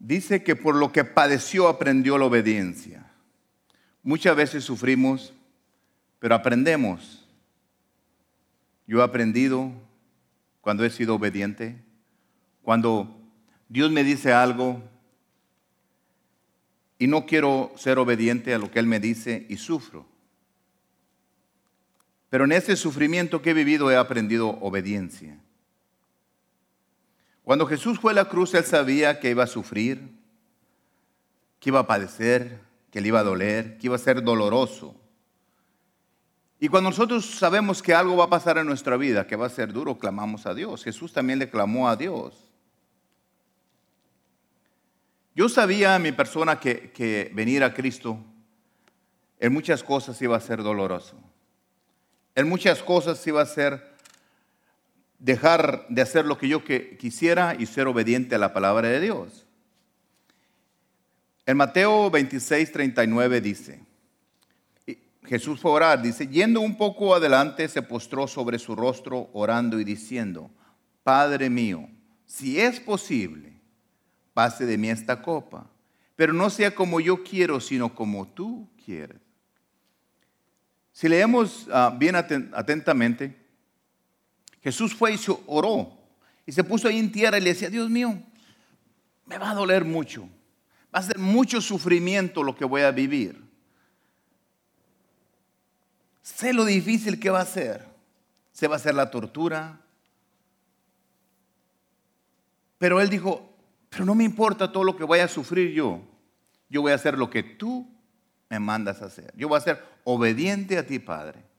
dice que por lo que padeció aprendió la obediencia. Muchas veces sufrimos, pero aprendemos. Yo he aprendido cuando he sido obediente, cuando Dios me dice algo y no quiero ser obediente a lo que Él me dice y sufro. Pero en ese sufrimiento que he vivido he aprendido obediencia. Cuando Jesús fue a la cruz, Él sabía que iba a sufrir, que iba a padecer, que le iba a doler, que iba a ser doloroso. Y cuando nosotros sabemos que algo va a pasar en nuestra vida, que va a ser duro, clamamos a Dios. Jesús también le clamó a Dios. Yo sabía mi persona que, que venir a Cristo en muchas cosas iba a ser doloroso. En muchas cosas iba a ser dejar de hacer lo que yo quisiera y ser obediente a la palabra de Dios. En Mateo 26, 39 dice, Jesús fue a orar, dice, yendo un poco adelante se postró sobre su rostro orando y diciendo, Padre mío, si es posible, pase de mí esta copa, pero no sea como yo quiero, sino como tú quieres. Si leemos ah, bien atentamente, Jesús fue y se oró y se puso ahí en tierra y le decía, Dios mío, me va a doler mucho, va a ser mucho sufrimiento lo que voy a vivir. Sé lo difícil que va a ser. Se va a hacer la tortura. Pero él dijo, pero no me importa todo lo que vaya a sufrir yo. Yo voy a hacer lo que tú me mandas a hacer. Yo voy a ser obediente a ti, Padre.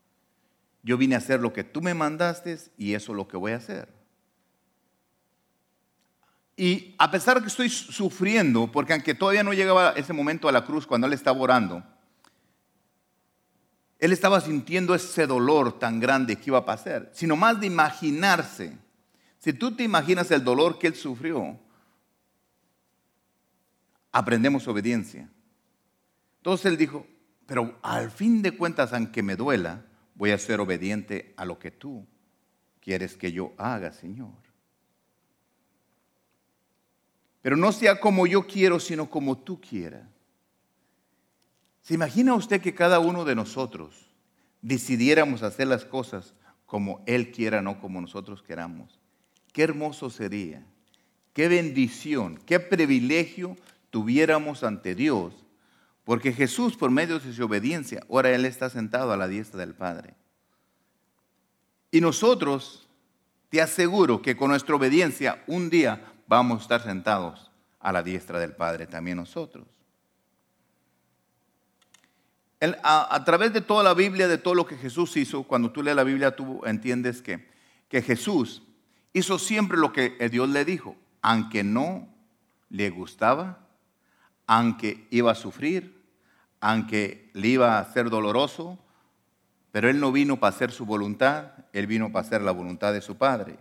Yo vine a hacer lo que tú me mandaste y eso es lo que voy a hacer. Y a pesar de que estoy sufriendo, porque aunque todavía no llegaba ese momento a la cruz cuando él estaba orando, él estaba sintiendo ese dolor tan grande que iba a pasar, sino más de imaginarse. Si tú te imaginas el dolor que él sufrió, aprendemos obediencia. Entonces él dijo, pero al fin de cuentas, aunque me duela, voy a ser obediente a lo que tú quieres que yo haga, Señor. Pero no sea como yo quiero, sino como tú quieras. ¿Se imagina usted que cada uno de nosotros decidiéramos hacer las cosas como Él quiera, no como nosotros queramos? Qué hermoso sería, qué bendición, qué privilegio tuviéramos ante Dios porque Jesús, por medio de su obediencia, ahora Él está sentado a la diestra del Padre. Y nosotros, te aseguro que con nuestra obediencia, un día vamos a estar sentados a la diestra del Padre, también nosotros. a, través de toda la Biblia, de todo lo que Jesús hizo, cuando tú lees la Biblia, tú entiendes que, que Jesús hizo siempre lo que Dios le dijo, aunque no le gustaba, aunque iba a sufrir, aunque le iba a ser doloroso, pero él no vino para hacer su voluntad, él vino para hacer la voluntad de su Padre.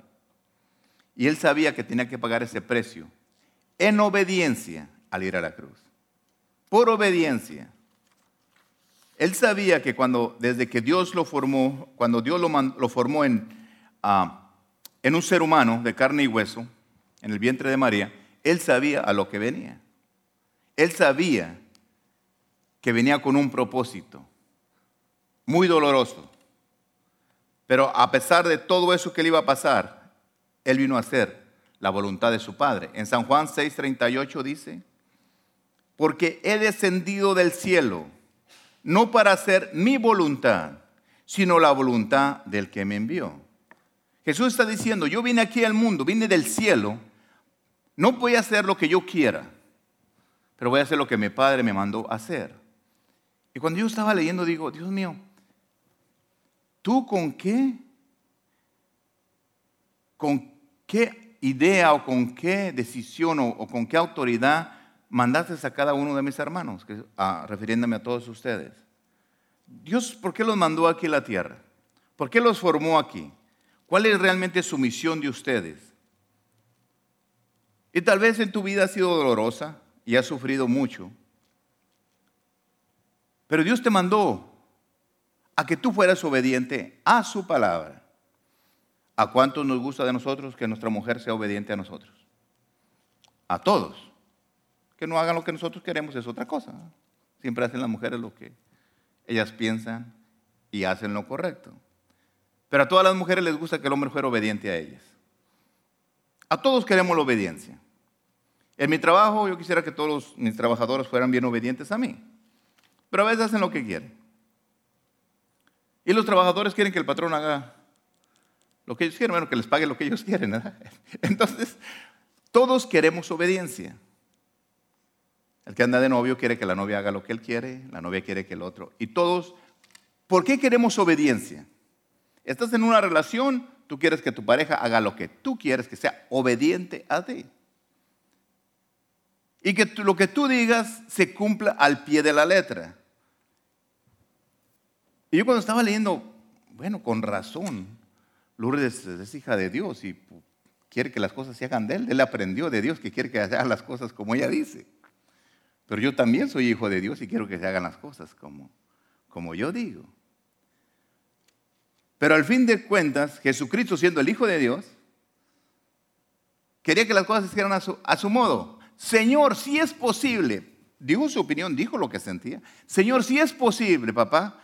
Y él sabía que tenía que pagar ese precio en obediencia al ir a la cruz. Por obediencia. Él sabía que cuando, desde que Dios lo formó, cuando Dios lo, formó en, ah, en un ser humano de carne y hueso, en el vientre de María, él sabía a lo que venía. Él sabía que venía con un propósito muy doloroso. Pero a pesar de todo eso que le iba a pasar, él vino a hacer la voluntad de su Padre. En San Juan 6:38 dice, porque he descendido del cielo, no para hacer mi voluntad, sino la voluntad del que me envió. Jesús está diciendo, yo vine aquí al mundo, vine del cielo, no voy a hacer lo que yo quiera pero voy a hacer lo que mi padre me mandó hacer. Y cuando yo estaba leyendo, digo, Dios mío, ¿tú con qué? ¿Con qué idea o con qué decisión o, con qué autoridad mandaste a cada uno de mis hermanos? Ah, refiriéndome a todos ustedes. Dios, ¿por qué los mandó aquí a la tierra? ¿Por qué los formó aquí? ¿Cuál es realmente su misión de ustedes? Y tal vez en tu vida ha sido dolorosa, y has sufrido mucho. Pero Dios te mandó a que tú fueras obediente a su palabra. ¿A cuántos nos gusta de nosotros que nuestra mujer sea obediente a nosotros? A todos. que no hagan lo que nosotros queremos es otra cosa. Siempre hacen las mujeres lo que ellas piensan y hacen lo correcto. Pero a todas las mujeres les gusta que el hombre fuera obediente a ellas. A todos queremos la obediencia. En mi trabajo yo quisiera que todos mis trabajadores fueran bien obedientes a mí. Pero a veces hacen lo que quieren. Y los trabajadores quieren que el patrón haga lo que ellos quieren, bueno, que les pague lo que ellos quieren. Entonces, todos queremos obediencia. El que anda de novio quiere que la novia haga lo que él quiere, la novia quiere que el otro. Y todos, ¿por qué queremos obediencia? Estás en una relación, tú quieres que tu pareja haga lo que tú quieres, que sea obediente a ti. Y que lo que tú digas se cumpla al pie de la letra. Y yo cuando estaba leyendo, bueno, con razón, Lourdes es hija de Dios y quiere que las cosas se hagan de él. Él aprendió de Dios que quiere que haga las cosas como ella dice. Pero yo también soy hijo de Dios y quiero que se hagan las cosas como, como yo digo. Pero al fin de cuentas, Jesucristo siendo el Hijo de Dios, quería que las cosas se hicieran a su modo. Señor, si es posible, dijo su opinión, dijo lo que sentía. Señor, si es posible, papá,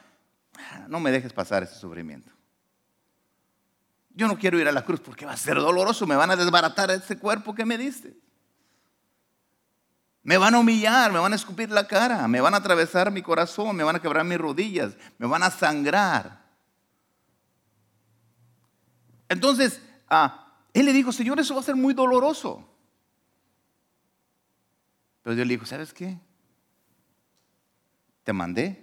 no me dejes pasar ese sufrimiento. Yo no quiero ir a la cruz porque va a ser doloroso, me van a desbaratar ese cuerpo que me diste. Me van a humillar, me van a escupir la cara, me van a atravesar mi corazón, me van a quebrar mis rodillas, me van a sangrar. Entonces, ah, él le dijo, Señor, eso va a ser muy doloroso. Pero Dios le dijo, ¿sabes qué? Te mandé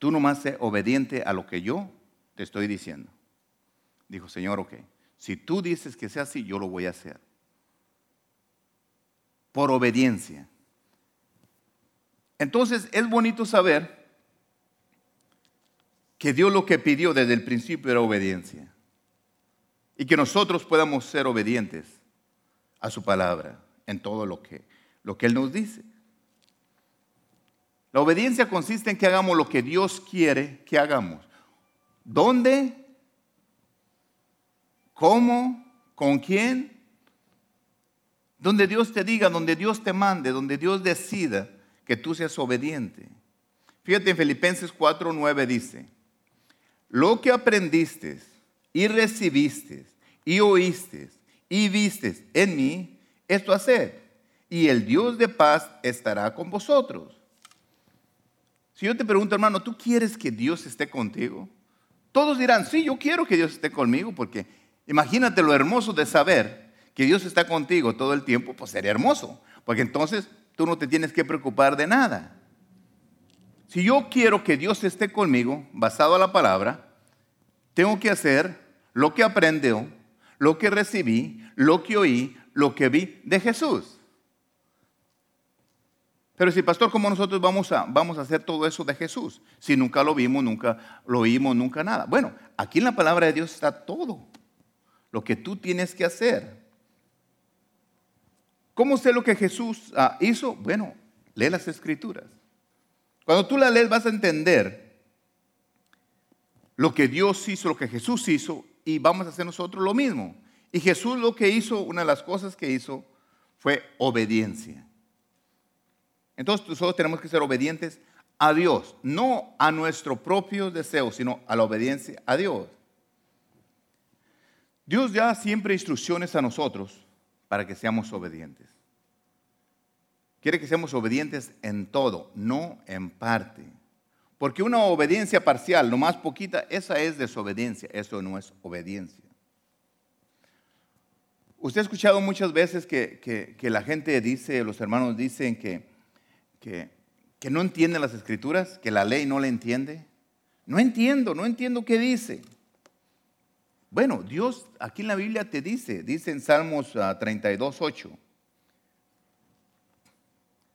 Tú nomás sé obediente a lo que yo te estoy diciendo. Dijo, Señor, ok, si tú dices que sea así, yo lo voy a hacer. Por obediencia. Entonces es bonito saber que Dios lo que pidió desde el principio era obediencia. Y que nosotros podamos ser obedientes a su palabra en todo lo que, lo que Él nos dice. La obediencia consiste en que hagamos lo que Dios quiere que hagamos. ¿Dónde? ¿Cómo? ¿Con quién? Donde Dios te diga, donde Dios te mande, donde Dios decida que tú seas obediente. Fíjate en Filipenses 4:9 dice, lo que aprendiste y recibiste y oíste y viste en mí, esto hacer, y el Dios de paz estará con vosotros. Si yo te pregunto, hermano, ¿tú quieres que Dios esté contigo? Todos dirán, sí, yo quiero que Dios esté conmigo, porque imagínate lo hermoso de saber que Dios está contigo todo el tiempo, pues sería hermoso, porque entonces tú no te tienes que preocupar de nada. Si yo quiero que Dios esté conmigo, basado a la palabra, tengo que hacer lo que aprendió, lo que recibí, lo que oí, lo que vi de Jesús. Pero si, pastor, ¿cómo nosotros vamos a, vamos a hacer todo eso de Jesús? Si nunca lo vimos, nunca lo oímos, nunca nada. Bueno, aquí en la palabra de Dios está todo. Lo que tú tienes que hacer. ¿Cómo sé lo que Jesús ah, hizo? Bueno, lee las escrituras. Cuando tú la lees vas a entender lo que Dios hizo, lo que Jesús hizo, y vamos a hacer nosotros lo mismo. Y Jesús lo que hizo, una de las cosas que hizo, fue obediencia. Entonces nosotros tenemos que ser obedientes a Dios, no a nuestro propio deseo, sino a la obediencia a Dios. Dios da siempre instrucciones a nosotros para que seamos obedientes. Quiere que seamos obedientes en todo, no en parte. Porque una obediencia parcial, lo más poquita, esa es desobediencia, eso no es obediencia. Usted ha escuchado muchas veces que, que la gente dice, los hermanos dicen que que, no entiende las escrituras, que la ley no le entiende. No entiendo, no entiendo qué dice. Bueno, Dios aquí en la Biblia te dice, dice en Salmos 32, ah, 8.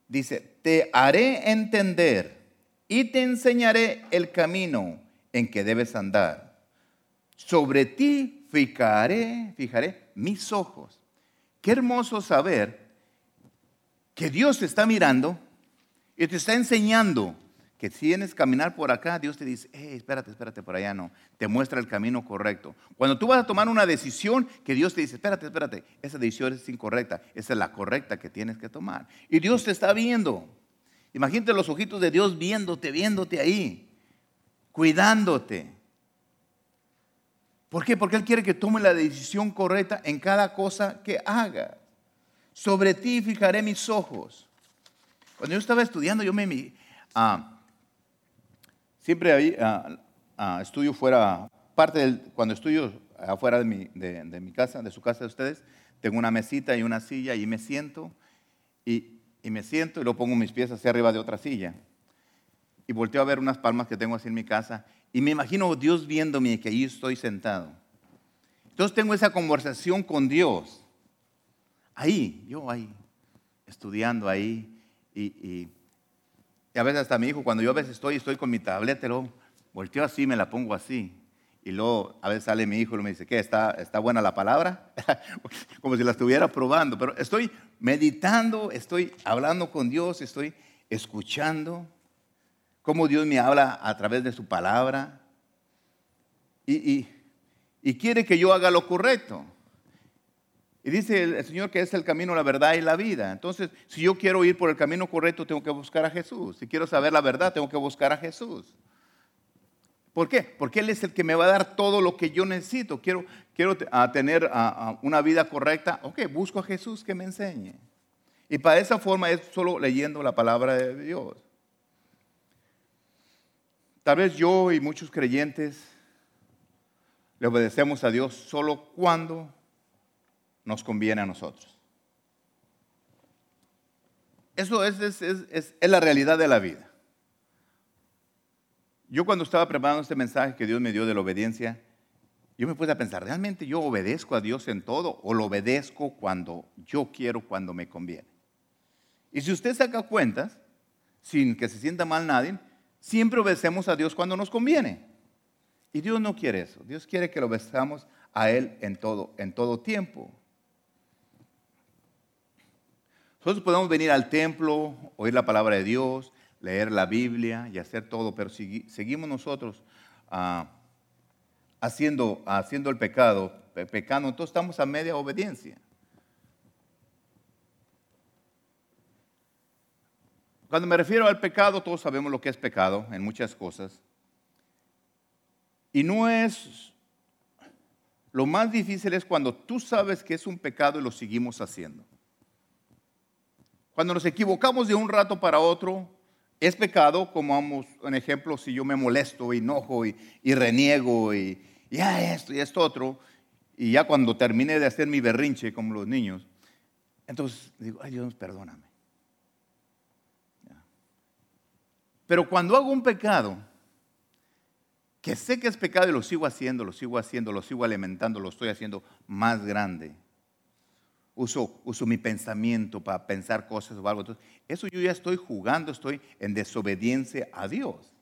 Dice, te haré entender y te enseñaré el camino en que debes andar. Sobre ti fijaré, fijaré mis ojos. Qué hermoso saber que Dios está mirando y te está enseñando que tienes que caminar por acá, Dios te dice, hey, espérate, espérate, por allá no. Te muestra el camino correcto. Cuando tú vas a tomar una decisión que Dios te dice, espérate, espérate, esa decisión es incorrecta, esa es la correcta que tienes que tomar. Y Dios te está viendo. Imagínate los ojitos de Dios viéndote, viéndote ahí, cuidándote. ¿Por qué? Porque Él quiere que tome la decisión correcta en cada cosa que haga. Sobre ti fijaré mis ojos. Cuando yo estaba estudiando, yo me... Ah, siempre ahí ah, estudio fuera, parte cuando estudio afuera de mi, de, mi, casa, de su casa de ustedes, tengo una mesita y una silla y me siento y, y me siento y lo pongo mis pies hacia arriba de otra silla. Y volteo a ver unas palmas que tengo así en mi casa y me imagino Dios viéndome que ahí estoy sentado. Entonces tengo esa conversación con Dios. Ahí, yo ahí, estudiando ahí, y, a veces hasta mi hijo, cuando yo a veces estoy, estoy con mi tableta, lo volteo así, me la pongo así. Y luego a veces sale mi hijo y me dice, ¿qué? ¿Está, está buena la palabra? Como si la estuviera probando. Pero estoy meditando, estoy hablando con Dios, estoy escuchando cómo Dios me habla a través de su palabra. y, quiere que yo haga lo correcto. Y dice el Señor que es el camino, la verdad y la vida. Entonces, si yo quiero ir por el camino correcto, tengo que buscar a Jesús. Si quiero saber la verdad, tengo que buscar a Jesús. ¿Por qué? Porque Él es el que me va a dar todo lo que yo necesito. Quiero tener una vida correcta. Ok, busco a Jesús que me enseñe. Y para esa forma es solo leyendo la palabra de Dios. Tal vez yo y muchos creyentes le obedecemos a Dios solo cuando nos conviene a nosotros. Eso es, la realidad de la vida. Yo cuando estaba preparando este mensaje que Dios me dio de la obediencia, yo me puse a pensar, ¿realmente yo obedezco a Dios en todo o lo obedezco cuando yo quiero, cuando me conviene? Y si usted saca cuentas, sin que se sienta mal nadie, siempre obedecemos a Dios cuando nos conviene. Y Dios no quiere eso. Dios quiere que lo obedezcamos a Él en todo, en todo tiempo. Nosotros podemos venir al templo, oír la palabra de Dios, leer la Biblia y hacer todo, pero si seguimos nosotros ah, haciendo, haciendo el pecado, pecando, entonces estamos a media obediencia. Cuando me refiero al pecado, todos sabemos lo que es pecado en muchas cosas. Y no es, lo más difícil es cuando tú sabes que es un pecado y lo seguimos haciendo. Cuando nos equivocamos de un rato para otro, es pecado, como vamos, un ejemplo, si yo me molesto, enojo y, reniego y ya esto y esto otro, y ya cuando termine de hacer mi berrinche como los niños, entonces digo, ay Dios, perdóname. Pero cuando hago un pecado, que sé que es pecado y lo sigo haciendo, lo sigo haciendo, lo sigo alimentando, lo estoy haciendo más grande, uso, uso mi pensamiento para pensar cosas o algo. Eso yo ya estoy jugando, estoy en desobediencia a Dios.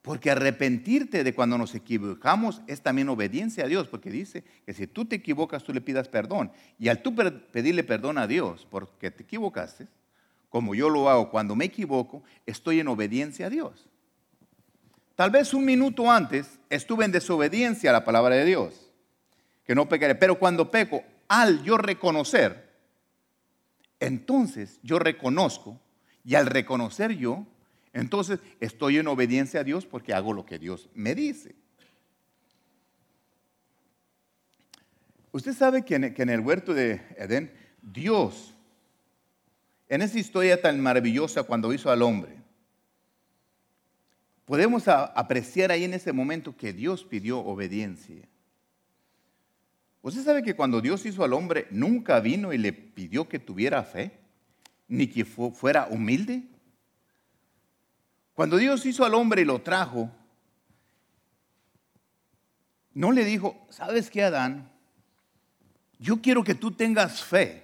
Porque arrepentirte de cuando nos equivocamos es también obediencia a Dios, porque dice que si tú te equivocas, tú le pidas perdón. Y al tú pedirle perdón a Dios porque te equivocaste, como yo lo hago cuando me equivoco, estoy en obediencia a Dios. Tal vez un minuto antes estuve en desobediencia a la palabra de Dios, que no pecaré, pero cuando peco, al yo reconocer, entonces yo reconozco y al reconocer yo, entonces estoy en obediencia a Dios porque hago lo que Dios me dice. Usted sabe que en, el huerto de Edén, Dios, en esa historia tan maravillosa cuando hizo al hombre, podemos apreciar ahí en ese momento que Dios pidió obediencia. ¿Usted sabe que cuando Dios hizo al hombre, nunca vino y le pidió que tuviera fe, ni que fuera humilde? Cuando Dios hizo al hombre y lo trajo, no le dijo, ¿sabes qué, Adán? Yo quiero que tú tengas fe.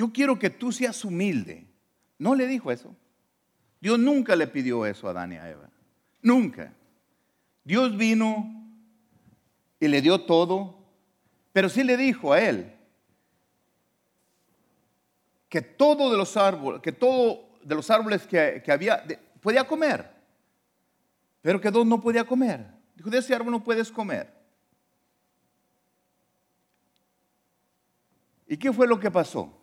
Yo quiero que tú seas humilde. No le dijo eso. Dios nunca le pidió eso a Adán y a Eva. Nunca. Dios vino y le dio todo, pero sí le dijo a él que todo de los árboles, que de los árboles que, había, podía comer, pero que dos no podía comer. Dijo, de ese árbol no puedes comer. ¿Y qué fue lo que pasó?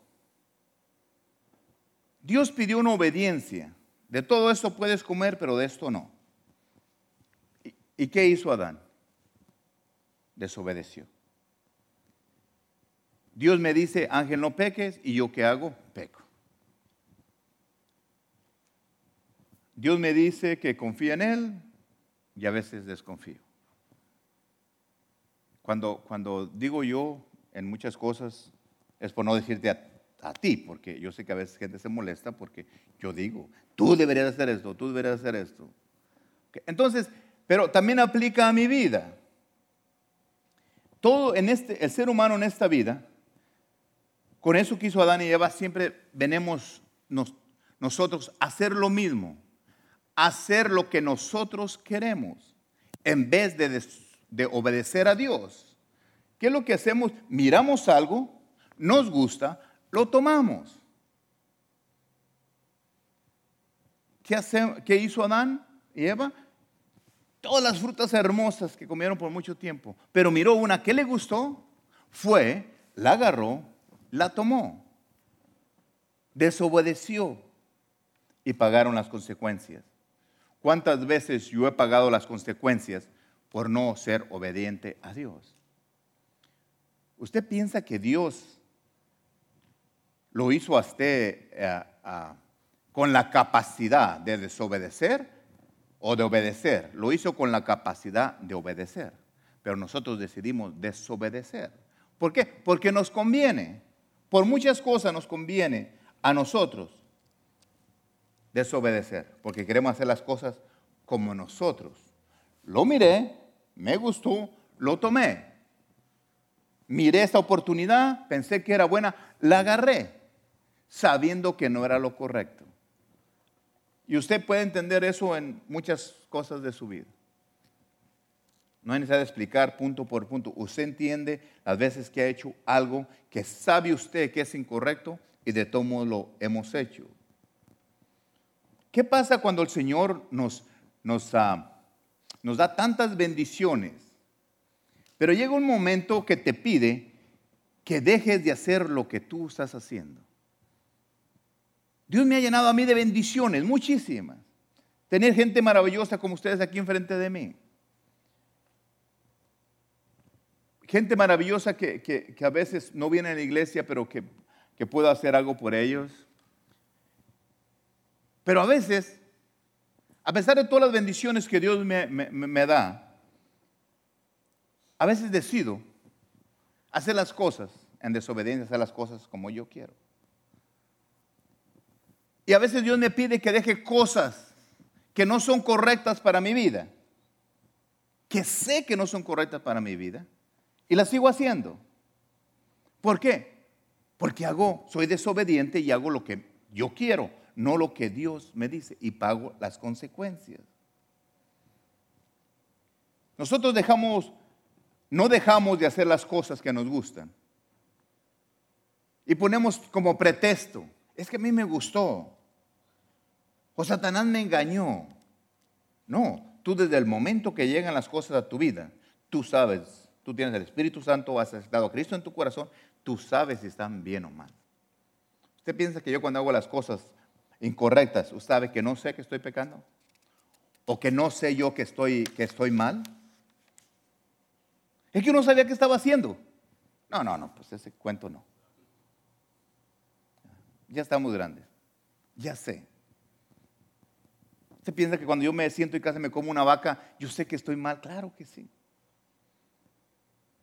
Dios pidió una obediencia. De todo esto puedes comer, pero de esto no. ¿Y, qué hizo Adán? Desobedeció. Dios me dice, Ángel, no peques, y yo qué hago? Peco. Dios me dice que confía en Él y a veces desconfío. Cuando, cuando digo yo en muchas cosas, es por no decirte a, ti, porque yo sé que a veces gente se molesta porque yo digo, tú deberías hacer esto, tú deberías hacer esto. Entonces, pero también aplica a mi vida. Todo en este, el ser humano en esta vida, con eso que hizo Adán y Eva, siempre venimos nosotros a hacer lo mismo, hacer lo que nosotros queremos, en vez de, de obedecer a Dios. ¿Qué es lo que hacemos? Miramos algo, nos gusta, lo tomamos. ¿Qué, hizo Adán y Eva? Todas las frutas hermosas que comieron por mucho tiempo. Pero miró una que le gustó, fue, la agarró, la tomó, desobedeció y pagaron las consecuencias. ¿Cuántas veces yo he pagado las consecuencias por no ser obediente a Dios? ¿Usted piensa que Dios lo hizo a usted eh, con la capacidad de desobedecer o de obedecer. Lo hizo con la capacidad de obedecer. Pero nosotros decidimos desobedecer. ¿Por qué? Porque nos conviene. Por muchas cosas nos conviene a nosotros desobedecer. Porque queremos hacer las cosas como nosotros. Lo miré, me gustó, lo tomé. Miré esta oportunidad, pensé que era buena, la agarré sabiendo que no era lo correcto. Y usted puede entender eso en muchas cosas de su vida. No necesidad de explicar punto por punto. Usted entiende las veces que ha hecho algo que sabe usted que es incorrecto y de todo modo lo hemos hecho. ¿Qué pasa cuando el Señor nos, nos, uh, nos da tantas bendiciones? Pero llega un momento que te pide que dejes de hacer lo que tú estás haciendo. Dios me ha llenado a mí de bendiciones, muchísimas. Tener gente maravillosa como ustedes aquí enfrente de mí. Gente maravillosa que, a veces no viene a la iglesia, pero que, puedo hacer algo por ellos. Pero a veces, a pesar de todas las bendiciones que Dios me, me da, a veces decido hacer las cosas en desobediencia, hacer las cosas como yo quiero. Y a veces Dios me pide que deje cosas que no son correctas para mi vida, que sé que no son correctas para mi vida, y las sigo haciendo. ¿Por qué? Porque hago, soy desobediente y hago lo que yo quiero, no lo que Dios me dice, y pago las consecuencias. Nosotros dejamos, no dejamos de hacer las cosas que nos gustan. Y ponemos como pretexto, es que a mí me gustó, o Satanás me engañó. No, tú desde el momento que llegan las cosas a tu vida, tú sabes, tú tienes el Espíritu Santo, has aceptado a Cristo en tu corazón, tú sabes si están bien o mal. ¿Usted piensa que yo cuando hago las cosas incorrectas, usted sabe que no sé que estoy pecando? ¿O que no sé yo que estoy, que estoy mal? Es que uno sabía qué estaba haciendo. No, no, no, pues ese cuento no. Ya estamos grandes. Ya sé. ¿Usted piensa que cuando yo me siento y casi me como una vaca, yo sé que estoy mal? Claro que sí.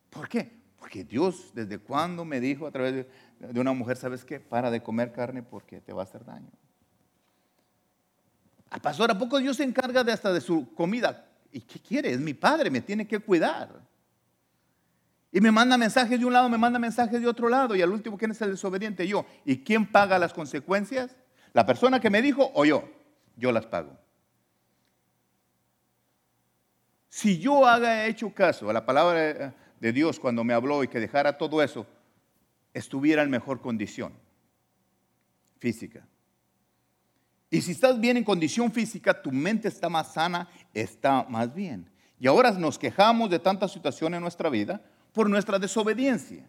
¿Por qué? Porque Dios, ¿desde cuando me dijo a través de, una mujer, sabes qué? Para de comer carne porque te va a hacer daño. Al pastor, ¿a poco Dios se encarga de hasta de su comida? ¿Y qué quiere? Es mi padre, me tiene que cuidar. Y me manda mensajes de un lado, me manda mensajes de otro lado. Y al último, ¿quién es el desobediente? Yo. ¿Y quién paga las consecuencias? ¿La persona que me dijo o yo? Yo las pago. Si yo haga hecho caso a la palabra de Dios cuando me habló y que dejara todo eso, estuviera en mejor condición física. Y si estás bien en condición física, tu mente está más sana, está más bien. Y ahora nos quejamos de tantas situaciones en nuestra vida por nuestra desobediencia.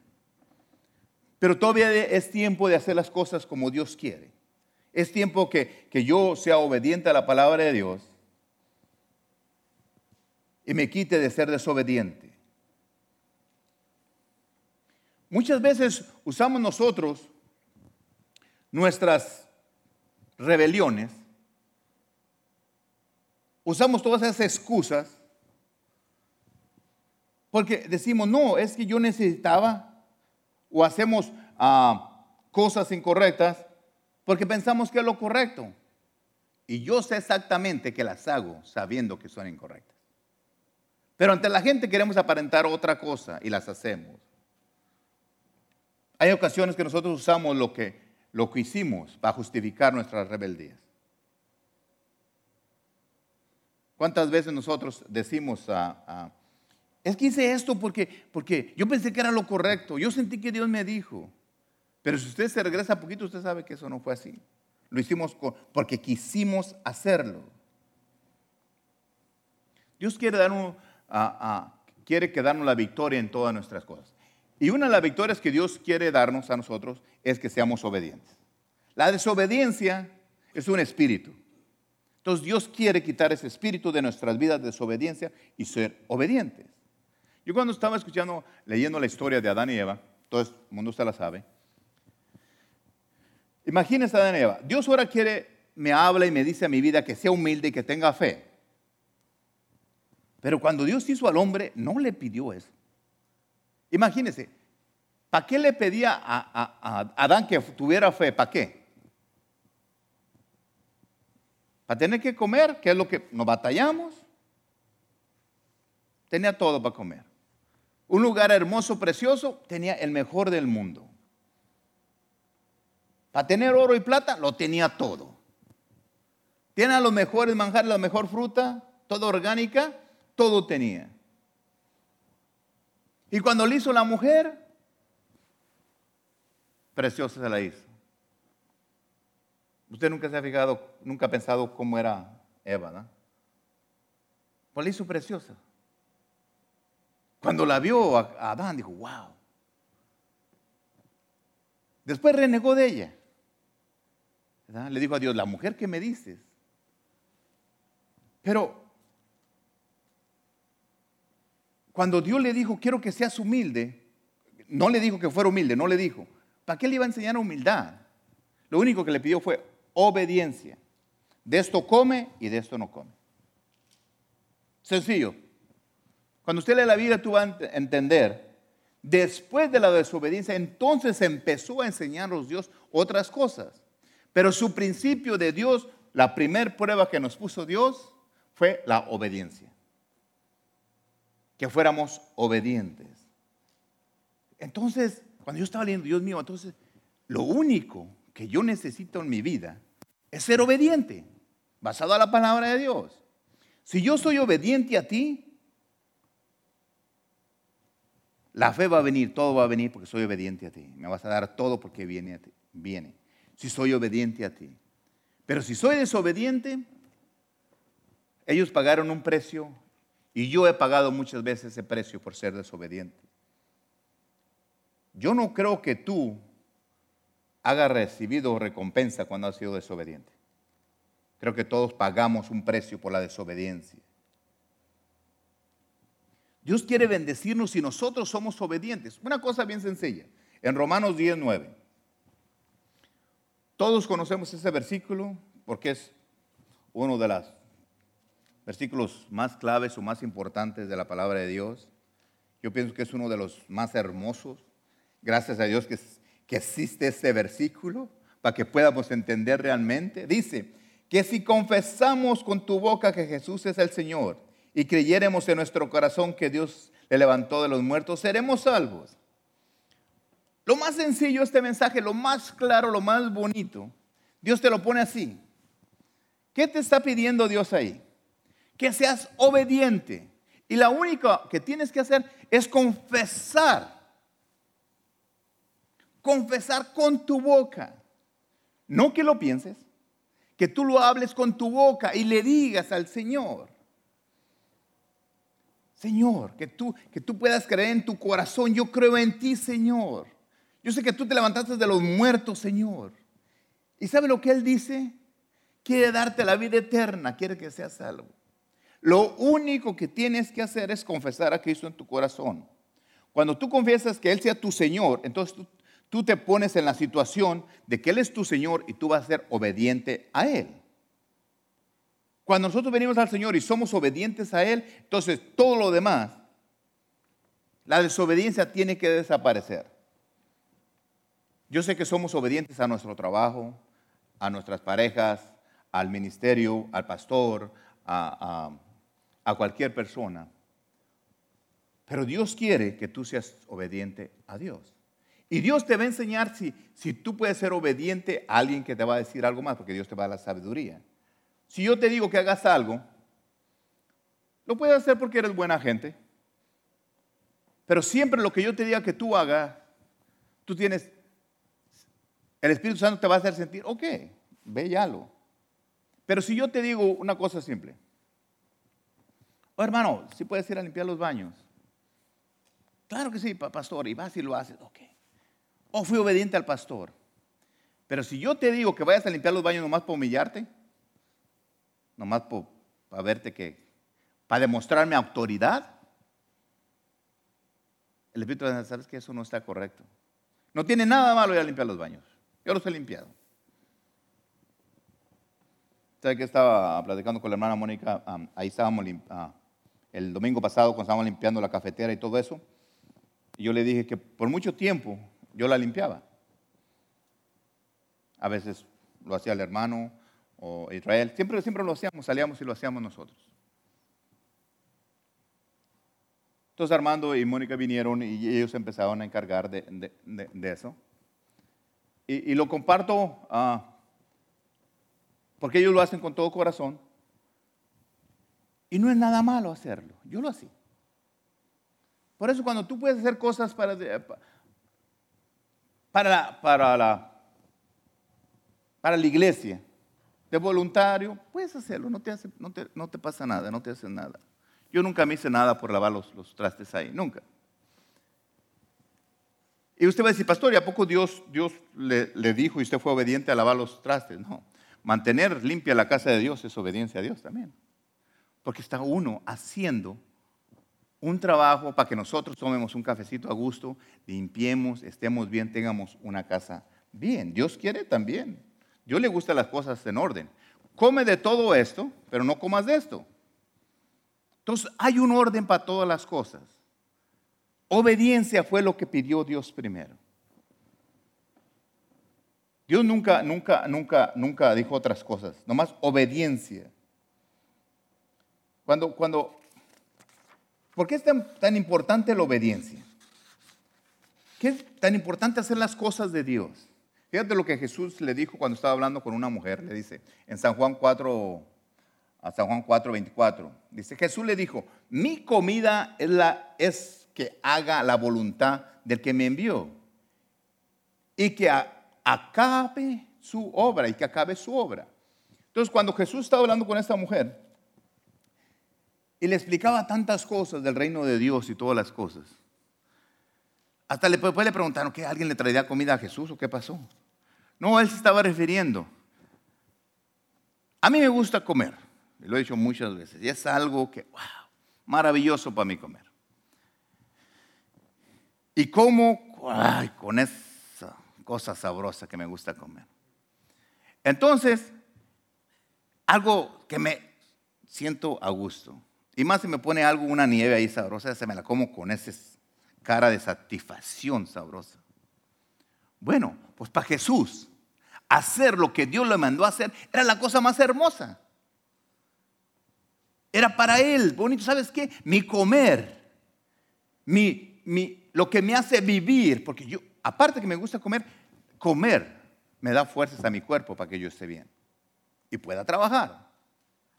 Pero todavía es tiempo de hacer las cosas como Dios quiere. Es tiempo que, que yo sea obediente a la palabra de Dios y me quite de ser desobediente. Muchas veces usamos nosotros nuestras rebeliones, usamos todas esas excusas porque decimos, no, es que yo necesitaba o hacemos ah, cosas incorrectas porque pensamos que es lo correcto. Y yo sé exactamente que las hago sabiendo que son incorrectas. Pero ante la gente queremos aparentar otra cosa y las hacemos. Hay ocasiones que nosotros usamos lo que, lo que hicimos para justificar nuestras rebeldías. ¿Cuántas veces nosotros decimos, a, es que hice esto porque, porque yo pensé que era lo correcto, yo sentí que Dios me dijo, pero si usted se regresa a poquito, usted sabe que eso no fue así. Lo hicimos porque quisimos hacerlo. Dios quiere, quiere que darnos la victoria en todas nuestras cosas. Y una de las victorias que Dios quiere darnos a nosotros es que seamos obedientes. La desobediencia es un espíritu. Entonces Dios quiere quitar ese espíritu de nuestras vidas de desobediencia y ser obedientes. Yo cuando estaba escuchando, leyendo la historia de Adán y Eva, todo el mundo usted la sabe, imagínese Adán y Eva, Dios ahora quiere, me habla y me dice a mi vida que sea humilde y que tenga fe. Pero cuando Dios hizo al hombre, no le pidió eso. Imagínense, ¿para qué le pedía a, Adán que tuviera fe? ¿Para qué? Para tener que comer, que es lo que nos batallamos. Tenía todo para comer. Un lugar hermoso, precioso, tenía el mejor del mundo. Para tener oro y plata, lo tenía todo. Tiene los mejores manjares, la mejor fruta, toda orgánica, todo tenía. Y cuando le hizo la mujer, preciosa se la hizo. Usted nunca se ha fijado, nunca ha pensado cómo era Eva, ¿no? Pues la hizo preciosa. Cuando la vio a Adán, dijo, wow. Después renegó de ella. Le dijo a Dios, la mujer que me dices. Pero Cuando Dios le dijo, quiero que seas humilde, no le dijo que fuera humilde, no le dijo. ¿Para qué le iba a enseñar humildad? Lo único que le pidió fue obediencia. De esto come y de esto no come. Sencillo. Cuando usted lee la Biblia, tú vas a entender. Después de la desobediencia, entonces empezó a enseñarnos Dios otras cosas. Pero su principio de Dios, la primera prueba que nos puso Dios, fue la obediencia que fuéramos obedientes. Entonces, cuando yo estaba leyendo, Dios mío, entonces, lo único que yo necesito en mi vida es ser obediente, basado a la palabra de Dios. Si yo soy obediente a ti, la fe va a venir, todo va a venir porque soy obediente a ti. Me vas a dar todo porque viene, a ti, viene. Si soy obediente a ti. Pero si soy desobediente, ellos pagaron un precio y yo he pagado muchas veces ese precio por ser desobediente. Yo no creo que tú hagas recibido recompensa cuando has sido desobediente. Creo que todos pagamos un precio por la desobediencia. Dios quiere bendecirnos si nosotros somos obedientes. Una cosa bien sencilla. En Romanos 10, 9. Todos conocemos ese versículo porque es uno de las versículos más claves o más importantes de la palabra de Dios. Yo pienso que es uno de los más hermosos. Gracias a Dios que, que existe este versículo para que podamos entender realmente. Dice que si confesamos con tu boca que Jesús es el Señor y creyéremos en nuestro corazón que Dios le levantó de los muertos, seremos salvos. Lo más sencillo este mensaje, lo más claro, lo más bonito, Dios te lo pone así. ¿Qué te está pidiendo Dios ahí? Que seas obediente. Y la única que tienes que hacer es confesar. Confesar con tu boca. No que lo pienses, que tú lo hables con tu boca y le digas al Señor. Señor, que tú, que tú puedas creer en tu corazón. Yo creo en ti, Señor. Yo sé que tú te levantaste de los muertos, Señor. ¿Y sabe lo que Él dice? Quiere darte la vida eterna, quiere que seas salvo. Lo único que tienes que hacer es confesar a Cristo en tu corazón. Cuando tú confiesas que Él sea tu Señor, entonces tú, te pones en la situación de que Él es tu Señor y tú vas a ser obediente a Él. Cuando nosotros venimos al Señor y somos obedientes a Él, entonces todo lo demás, la desobediencia tiene que desaparecer. Yo sé que somos obedientes a nuestro trabajo, a nuestras parejas, al ministerio, al pastor, a, a cualquier persona. Pero Dios quiere que tú seas obediente a Dios. Y Dios te va a enseñar si, si tú puedes ser obediente a alguien que te va a decir algo más, porque Dios te va a dar la sabiduría. Si yo te digo que hagas algo, lo puedes hacer porque eres buena gente. Pero siempre lo que yo te diga que tú hagas, tú tienes, el Espíritu Santo te va a hacer sentir, ok, ve y Pero si yo te digo una cosa simple, oh, hermano, si puedes ir a limpiar los baños. Claro que sí, pastor, y vas y lo haces, ok o fui obediente al pastor. Pero si yo te digo que vayas a limpiar los baños nomás para humillarte, nomás para verte que, para demostrarme autoridad, el Espíritu dice, sabes que eso no está correcto. No tiene nada malo ir a limpiar los baños. Yo los he limpiado. ¿Sabe que estaba platicando con la hermana Mónica? ahí estábamos ah, el domingo pasado cuando estábamos limpiando la cafetera y todo eso. Yo le dije que por mucho tiempo yo la limpiaba. A veces lo hacía el hermano o Israel. Siempre, siempre lo hacíamos, salíamos y lo hacíamos nosotros. Entonces Armando y Mónica vinieron y ellos empezaron a encargar de, eso. Y, lo comparto ah, porque ellos lo hacen con todo corazón. Y no es nada malo hacerlo. Yo lo hacía. Por eso cuando tú puedes hacer cosas para, para la, para la, para la iglesia, de voluntario, puedes hacerlo, no te, hace, no, te, no te pasa nada, no te hace nada. Yo nunca me hice nada por lavar los, los trastes ahí, nunca. Y usted va a decir, pastor, ¿y a poco Dios, Dios le, le, dijo y usted fue obediente a lavar los trastes? No, mantener limpia la casa de Dios es obediencia a Dios también. Porque está uno haciendo un trabajo para que nosotros tomemos un cafecito a gusto, limpiemos, estemos bien, tengamos una casa bien. Dios quiere también. Dios le gusta las cosas en orden. Come de todo esto, pero no comas de esto. Entonces hay un orden para todas las cosas. Obediencia fue lo que pidió Dios primero. Dios nunca, nunca, nunca, nunca dijo otras cosas, nomás obediencia. Cuando, cuando ¿Por qué es tan, importante la obediencia? ¿Qué es tan importante hacer las cosas de Dios? Fíjate lo que Jesús le dijo cuando estaba hablando con una mujer, le dice en San Juan 4, a San Juan 4, 24. Dice, Jesús le dijo, mi comida es, la, es que haga la voluntad del que me envió y que acabe su obra y que acabe su obra. Entonces, cuando Jesús estaba hablando con esta mujer, y le explicaba tantas cosas del reino de Dios y todas las cosas. Hasta después le preguntaron que alguien le traía comida a Jesús o qué pasó. No, él se estaba refiriendo. A mí me gusta comer, y lo he dicho muchas veces, y es algo que, wow, maravilloso para mí comer. Y como, ay, con esa cosa sabrosa que me gusta comer. Entonces, algo que me siento a gusto. Y más si me pone algo, una nieve ahí sabrosa, se me la como con esa cara de satisfacción sabrosa. Bueno, pues para Jesús, hacer lo que Dios le mandó a hacer era la cosa más hermosa. Era para él, bonito, ¿sabes qué? Mi comer, mi, mi, lo que me hace vivir, porque yo, aparte que me gusta comer, comer me da fuerzas a mi cuerpo para que yo esté bien y pueda trabajar.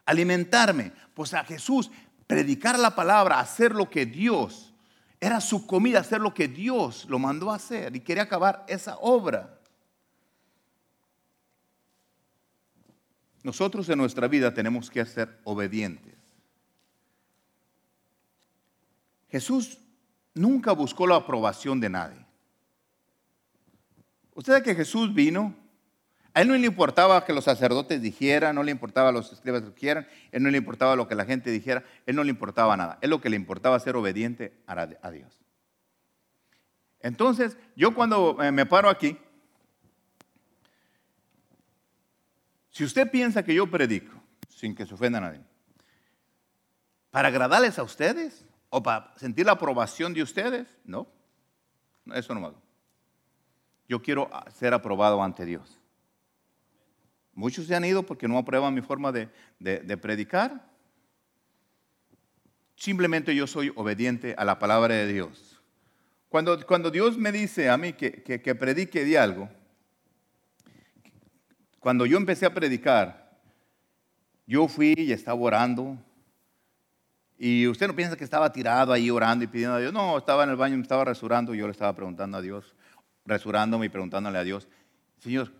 Alimentarme, pues a Jesús predicar la palabra, hacer lo que Dios, era su comida, hacer lo que Dios lo mandó a hacer y quería acabar esa obra. nosotros en nuestra vida tenemos que ser obedientes. Jesús nunca buscó la aprobación de nadie. Usted sabe que Jesús vino, a él no le importaba que los sacerdotes dijeran, no le importaba los escribas dijeran, él no le importaba lo que la gente dijera, él no le importaba nada. Es lo que le importaba ser obediente a Dios. Entonces, yo cuando eh, me paro aquí, si usted piensa que yo predico, sin que se ofenda a nadie, para agradarles a ustedes o para sentir la aprobación de ustedes, no, eso no me hago. Yo quiero ser aprobado ante Dios. Muchos se han ido porque no aprueban mi forma de, predicar. Simplemente yo soy obediente a la palabra de Dios. Cuando, cuando Dios me dice a mí que, que predique de algo, cuando yo empecé a predicar, yo fui y estaba orando. Y usted no piensa que estaba tirado ahí orando y pidiendo a Dios. No, estaba en el baño, me estaba resurando yo le estaba preguntando a Dios, resurándome y preguntándole a Dios, Señor,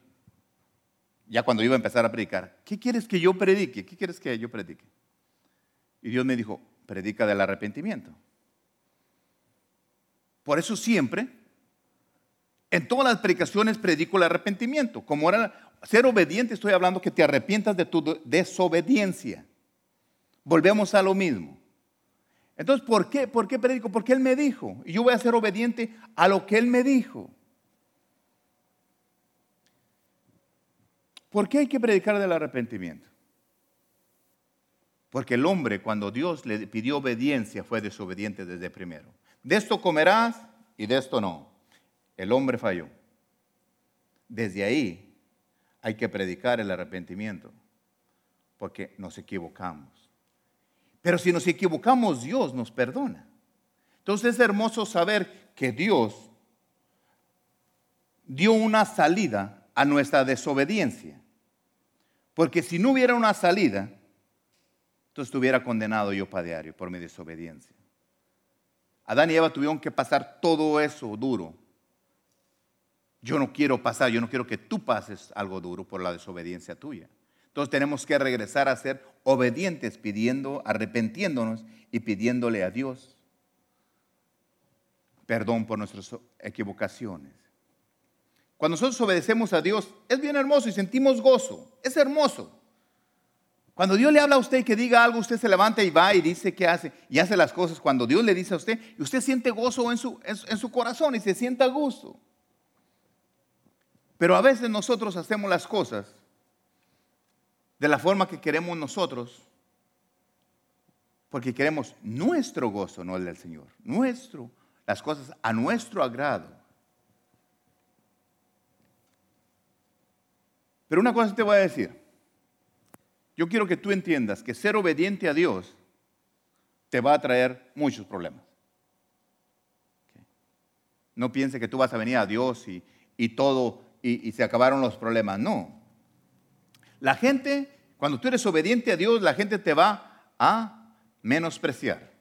ya cuando iba a empezar a predicar, ¿qué quieres que yo predique? ¿Qué quieres que yo predique? Y Dios me dijo, predica del arrepentimiento. Por eso siempre, en todas las predicaciones predico el arrepentimiento. Como era ser obediente, estoy hablando que te arrepientas de tu desobediencia. Volvemos a lo mismo. Entonces, ¿por qué? ¿Por qué predico? Porque Él me dijo. Y yo voy a ser obediente a lo que Él me dijo. ¿Por qué hay que predicar del arrepentimiento? Porque el hombre, cuando Dios le pidió obediencia, fue desobediente desde primero. De esto comerás y de esto no. El hombre falló. Desde ahí hay que predicar el arrepentimiento, porque nos equivocamos. Pero si nos equivocamos, Dios nos perdona. Entonces es hermoso saber que Dios dio una salida a nuestra desobediencia. Porque si no hubiera una salida, entonces estuviera condenado yo para diario por mi desobediencia. Adán y Eva tuvieron que pasar todo eso duro. Yo no quiero pasar, yo no quiero que tú pases algo duro por la desobediencia tuya. Entonces tenemos que regresar a ser obedientes, pidiendo, arrepentiéndonos y pidiéndole a Dios perdón por nuestras equivocaciones. Cuando nosotros obedecemos a Dios, es bien hermoso y sentimos gozo. Es hermoso. Cuando Dios le habla a usted y que diga algo, usted se levanta y va y dice qué hace y hace las cosas. Cuando Dios le dice a usted, y usted siente gozo en su, en su corazón y se sienta a gusto. Pero a veces nosotros hacemos las cosas de la forma que queremos nosotros, porque queremos nuestro gozo, no el del Señor. Nuestro, las cosas a nuestro agrado. Pero una cosa te voy a decir. Yo quiero que tú entiendas que ser obediente a Dios te va a traer muchos problemas. No piense que tú vas a venir a Dios y, todo, y, y se acabaron los problemas. No. La gente, cuando tú eres obediente a Dios, la gente te va a menospreciar.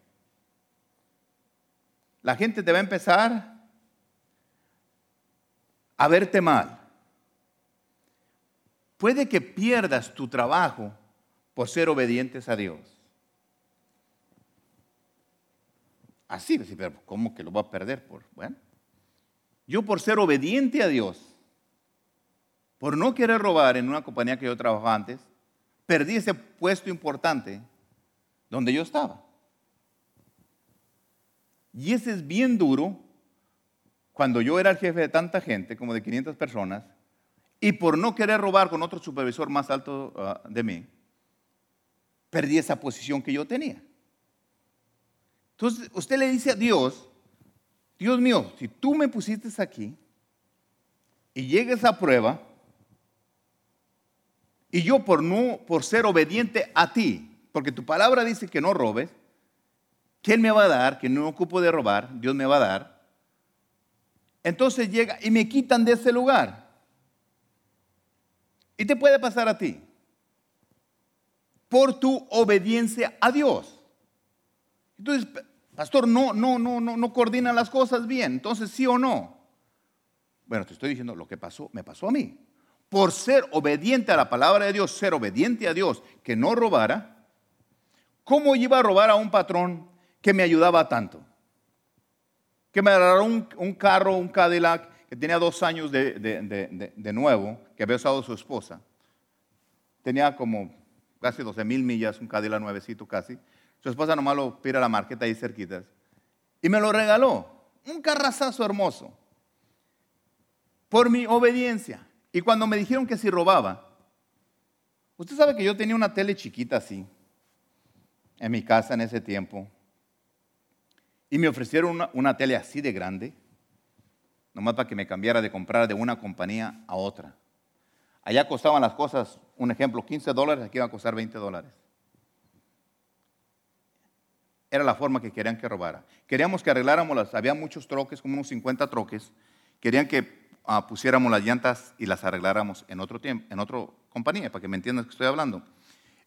La gente te va a empezar a verte mal. Puede que pierdas tu trabajo por ser obedientes a Dios. Así, pero ¿cómo que lo va a perder? Por, bueno, yo por ser obediente a Dios, por no querer robar en una compañía que yo trabajaba antes, perdí ese puesto importante donde yo estaba. Y ese es bien duro cuando yo era el jefe de tanta gente, como de 500 personas, y por no querer robar con otro supervisor más alto ah, de mí, perdí esa posición que yo tenía. Entonces, usted le dice a Dios, Dios mío, si tú me pusiste aquí y llega esa prueba, y yo por no por ser obediente a ti, porque tu palabra dice que no robes, ¿quién me va a dar? Que no ocupo de robar, Dios me va a dar. Entonces llega y me quitan de ese lugar. Y te puede pasar a ti. Por tu obediencia a Dios. Entonces, pastor, no, no, no, no, no coordina las cosas bien. Entonces, sí o no. Bueno, te estoy diciendo lo que pasó, me pasó a mí. por ser obediente a la palabra de Dios, ser obediente a Dios, que no robara, ¿cómo iba a robar a un patrón que me ayudaba tanto? Que me agarró un, carro, un Cadillac, que tenía dos años de, de, nuevo, que había usado su esposa. Tenía como casi 12 mil millas, un Cadillac nuevecito casi. Su esposa nomás lo pira a la marqueta ahí cerquitas. Y me lo regaló. Un carrazazo hermoso. Por mi obediencia. Y cuando me dijeron que si robaba, usted sabe que yo tenía una tele chiquita así, en mi casa en ese tiempo, y me ofrecieron una, tele así de grande, nomás para que me cambiara de comprar de una compañía a otra. Allá costaban las cosas, un ejemplo, 15 dólares, aquí iba a costar 20 dólares. Era la forma que querían que robara. Queríamos que arregláramos las, había muchos troques, como unos 50 troques. Querían que Ah, pusiéramos las llantas y las arregláramos en otro tiempo, en otra compañía, para que me entiendas que estoy hablando.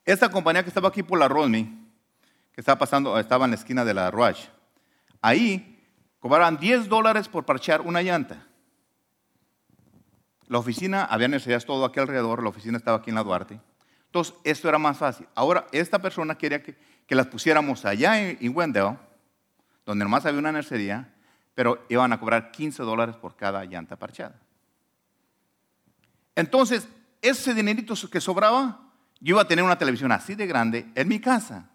Esta compañía que estaba aquí por la Rodney, que estaba pasando, estaba en la esquina de la Rush, ahí cobraban 10 dólares por parchar una llanta. La oficina, había necesidades todo aquí alrededor, la oficina estaba aquí en la Duarte. Entonces, esto era más fácil. Ahora, esta persona quería que, las pusiéramos allá en, en Wendell, donde nomás había una necesidad, pero iban a cobrar 15 dólares por cada llanta parchada. Entonces, ese dinerito que sobraba, yo iba a tener una televisión así de grande en mi casa,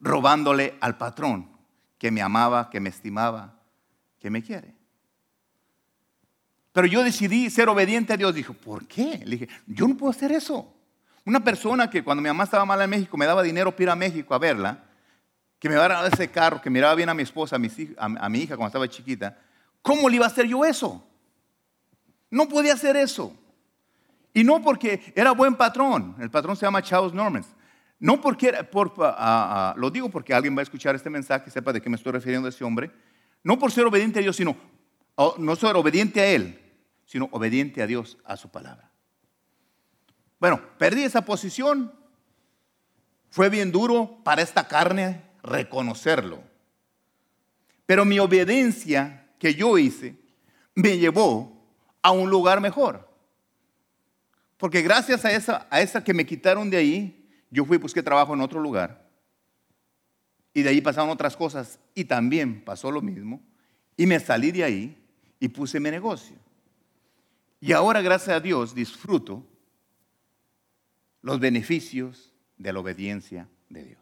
robándole al patrón que me amaba, que me estimaba, que me quiere. Pero yo decidí ser obediente a Dios. Dijo, ¿por qué? Le dije, yo no puedo hacer eso. Una persona que cuando mi mamá estaba mala en México me daba dinero para ir a México a verla, que me va a dar ese carro, que miraba bien a mi esposa, a mi, a mi hija cuando estaba chiquita, ¿cómo le iba a hacer yo eso? No podía hacer eso. Y no porque era buen patrón, el patrón se llama Charles Normans. No porque era, por, lo digo porque alguien va a escuchar este mensaje y sepa de qué me estoy refiriendo a ese hombre. No por ser obediente a Dios, sino, no ser obediente a Él, sino obediente a Dios, a su palabra. Bueno, perdí esa posición. Fue bien duro para esta carne reconocerlo. Pero mi obediencia que yo hice me llevó a un lugar mejor. Porque gracias a esa, a esa que me quitaron de ahí, yo fui busqué trabajo en otro lugar. Y de ahí pasaron otras cosas. Y también pasó lo mismo. Y me salí de ahí y puse mi negocio. Y ahora, gracias a Dios, disfruto los beneficios de la obediencia de Dios.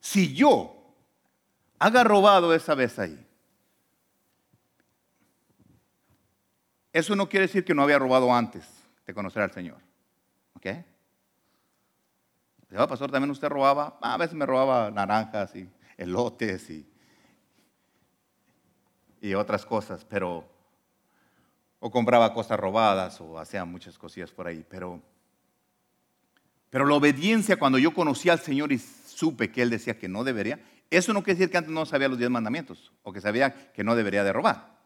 Si yo haga robado esa vez ahí, eso no quiere decir que no había robado antes de conocer al Señor. ¿Ok? pastor, también usted robaba, ah, a veces me robaba naranjas y elotes y, y otras cosas, pero, o compraba cosas robadas o hacía muchas cosillas por ahí, pero, pero la obediencia cuando yo conocí al Señor y supe que él decía que no debería, eso no quiere decir que antes no sabía los diez mandamientos o que sabía que no debería de robar.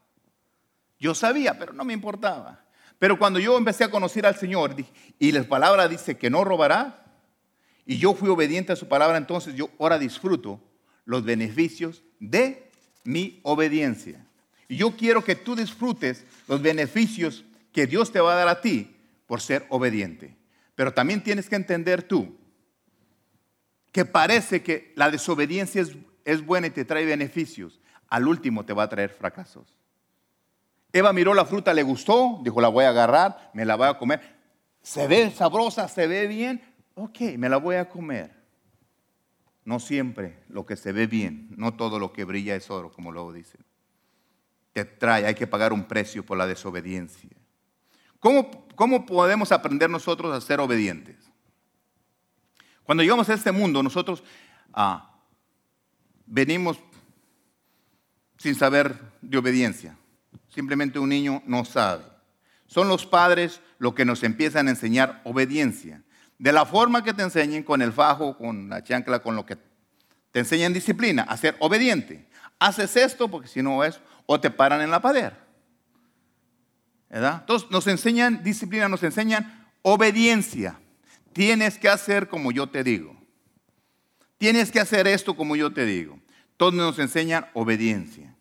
Yo sabía, pero no me importaba. Pero cuando yo empecé a conocer al Señor y la palabra dice que no robará, y yo fui obediente a su palabra, entonces yo ahora disfruto los beneficios de mi obediencia. Y yo quiero que tú disfrutes los beneficios que Dios te va a dar a ti por ser obediente. Pero también tienes que entender tú que parece que la desobediencia es, buena y te trae beneficios, al último te va a traer fracasos. Eva miró la fruta, le gustó, dijo, la voy a agarrar, me la voy a comer. Se ve sabrosa, se ve bien, ok, me la voy a comer. No siempre lo que se ve bien, no todo lo que brilla es oro, como luego dicen. Te trae, hay que pagar un precio por la desobediencia. ¿Cómo, cómo podemos aprender nosotros a ser obedientes? Cuando llegamos a este mundo, nosotros ah, venimos sin saber de obediencia. Simplemente un niño no sabe. Son los padres los que nos empiezan a enseñar obediencia. De la forma que te enseñen, con el fajo, con la chancla, con lo que te enseñan disciplina, a ser obediente. Haces esto porque si no es, o te paran en la pader. ¿Verdad? Entonces nos enseñan disciplina, nos enseñan obediencia. Tienes que hacer como yo te digo. Tienes que hacer esto como yo te digo. Todos nos enseñan obediencia.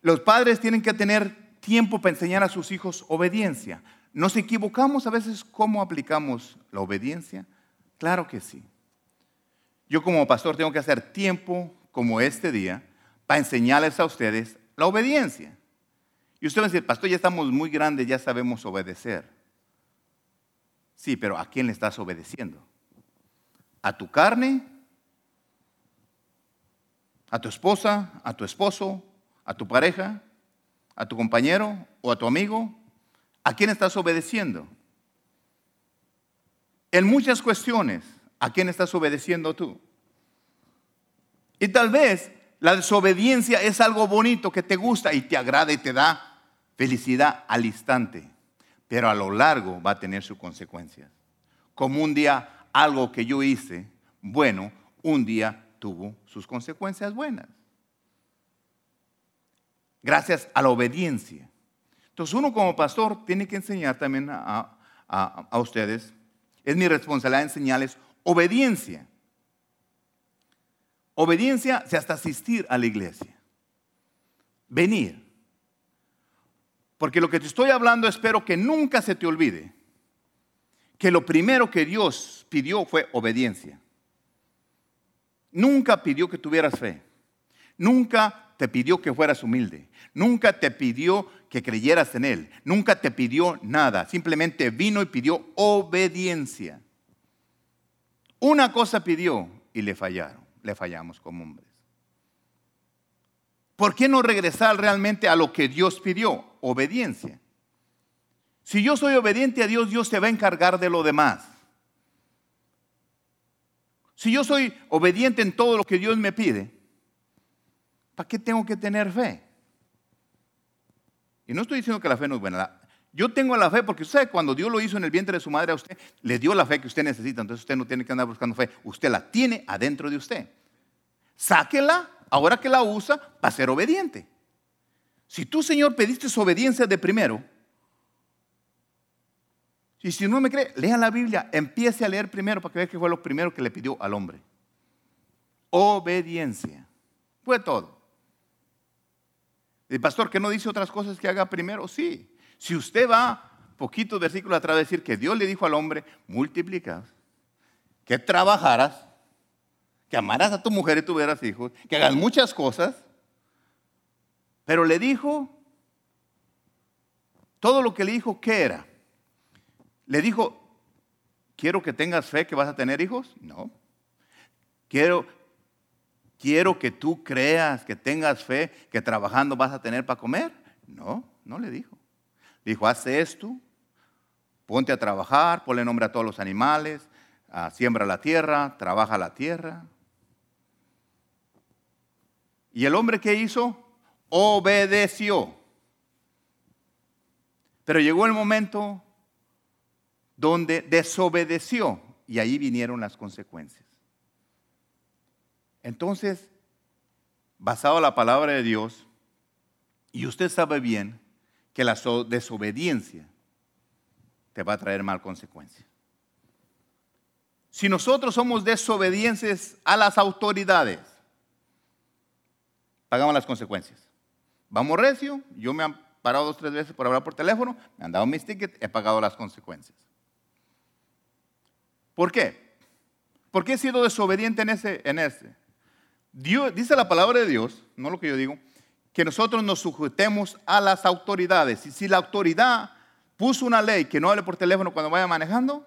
Los padres tienen que tener tiempo para enseñar a sus hijos obediencia. ¿Nos equivocamos a veces cómo aplicamos la obediencia? Claro que sí. Yo como pastor tengo que hacer tiempo como este día para enseñarles a ustedes la obediencia. Y usted va a decir, pastor, ya estamos muy grandes, ya sabemos obedecer. Sí, pero ¿a quién le estás obedeciendo? ¿A tu carne? ¿A tu esposa? ¿A tu esposo? ¿A tu pareja? ¿A tu compañero? ¿O a tu amigo? ¿A quién estás obedeciendo? En muchas cuestiones, ¿a quién estás obedeciendo tú? Y tal vez la desobediencia es algo bonito que te gusta y te agrada y te da felicidad al instante, pero a lo largo va a tener sus consecuencias. Como un día algo que yo hice bueno, un día tuvo sus consecuencias buenas. Gracias a la obediencia. Entonces uno como pastor tiene que enseñar también a, ustedes, es mi responsabilidad enseñarles obediencia. Obediencia se hasta asistir a la iglesia. Venir. Porque lo que te estoy hablando espero que nunca se te olvide. Que lo primero que Dios pidió fue obediencia. Nunca pidió que tuvieras fe. Nunca te pidió que fueras humilde. Nunca te pidió que creyeras en Él. Nunca te pidió nada. Simplemente vino y pidió obediencia. Una cosa pidió y le fallaron le fallamos como hombres. ¿Por qué no regresar realmente a lo que Dios pidió? Obediencia. Si yo soy obediente a Dios, Dios se va a encargar de lo demás. Si yo soy obediente en todo lo que Dios me pide, ¿para qué tengo que tener fe? Y no estoy diciendo que la fe no es buena. Yo tengo la fe porque usted cuando Dios lo hizo en el vientre de su madre a usted, le dio la fe que usted necesita. Entonces usted no tiene que andar buscando fe. Usted la tiene adentro de usted. Sáquela ahora que la usa para ser obediente. Si tú, Señor, pediste obediencia de primero, y si no me cree, lea la Biblia, empiece a leer primero para que vea que fue lo primero que le pidió al hombre. Obediencia. Fue todo. El pastor que no dice otras cosas que haga primero, sí. Si usted va poquitos versículos atrás a decir que Dios le dijo al hombre, multiplicados, que trabajaras, que amaras a tu mujer y tuvieras hijos, que hagas muchas cosas, pero le dijo, todo lo que le dijo, ¿qué era? Le dijo, quiero que tengas fe que vas a tener hijos, no. Quiero, quiero que tú creas, que tengas fe, que trabajando vas a tener para comer, no, no le dijo. Dijo, haz esto, ponte a trabajar, ponle nombre a todos los animales, ah, siembra la tierra, trabaja la tierra. ¿Y el hombre qué hizo? Obedeció. Pero llegó el momento donde desobedeció y ahí vinieron las consecuencias. Entonces, basado en la palabra de Dios, y usted sabe bien que la desobediencia te va a traer mal consecuencia. Si nosotros somos desobedientes a las autoridades, pagamos las consecuencias. Vamos recio, yo me han parado dos, tres veces por hablar por teléfono, me han dado mis tickets, he pagado las consecuencias. ¿Por qué? Porque he sido desobediente en ese. En ese. Dios, dice la palabra de Dios, no lo que yo digo, que nosotros nos sujetemos a las autoridades. Y si la autoridad puso una ley que no hable por teléfono cuando vaya manejando,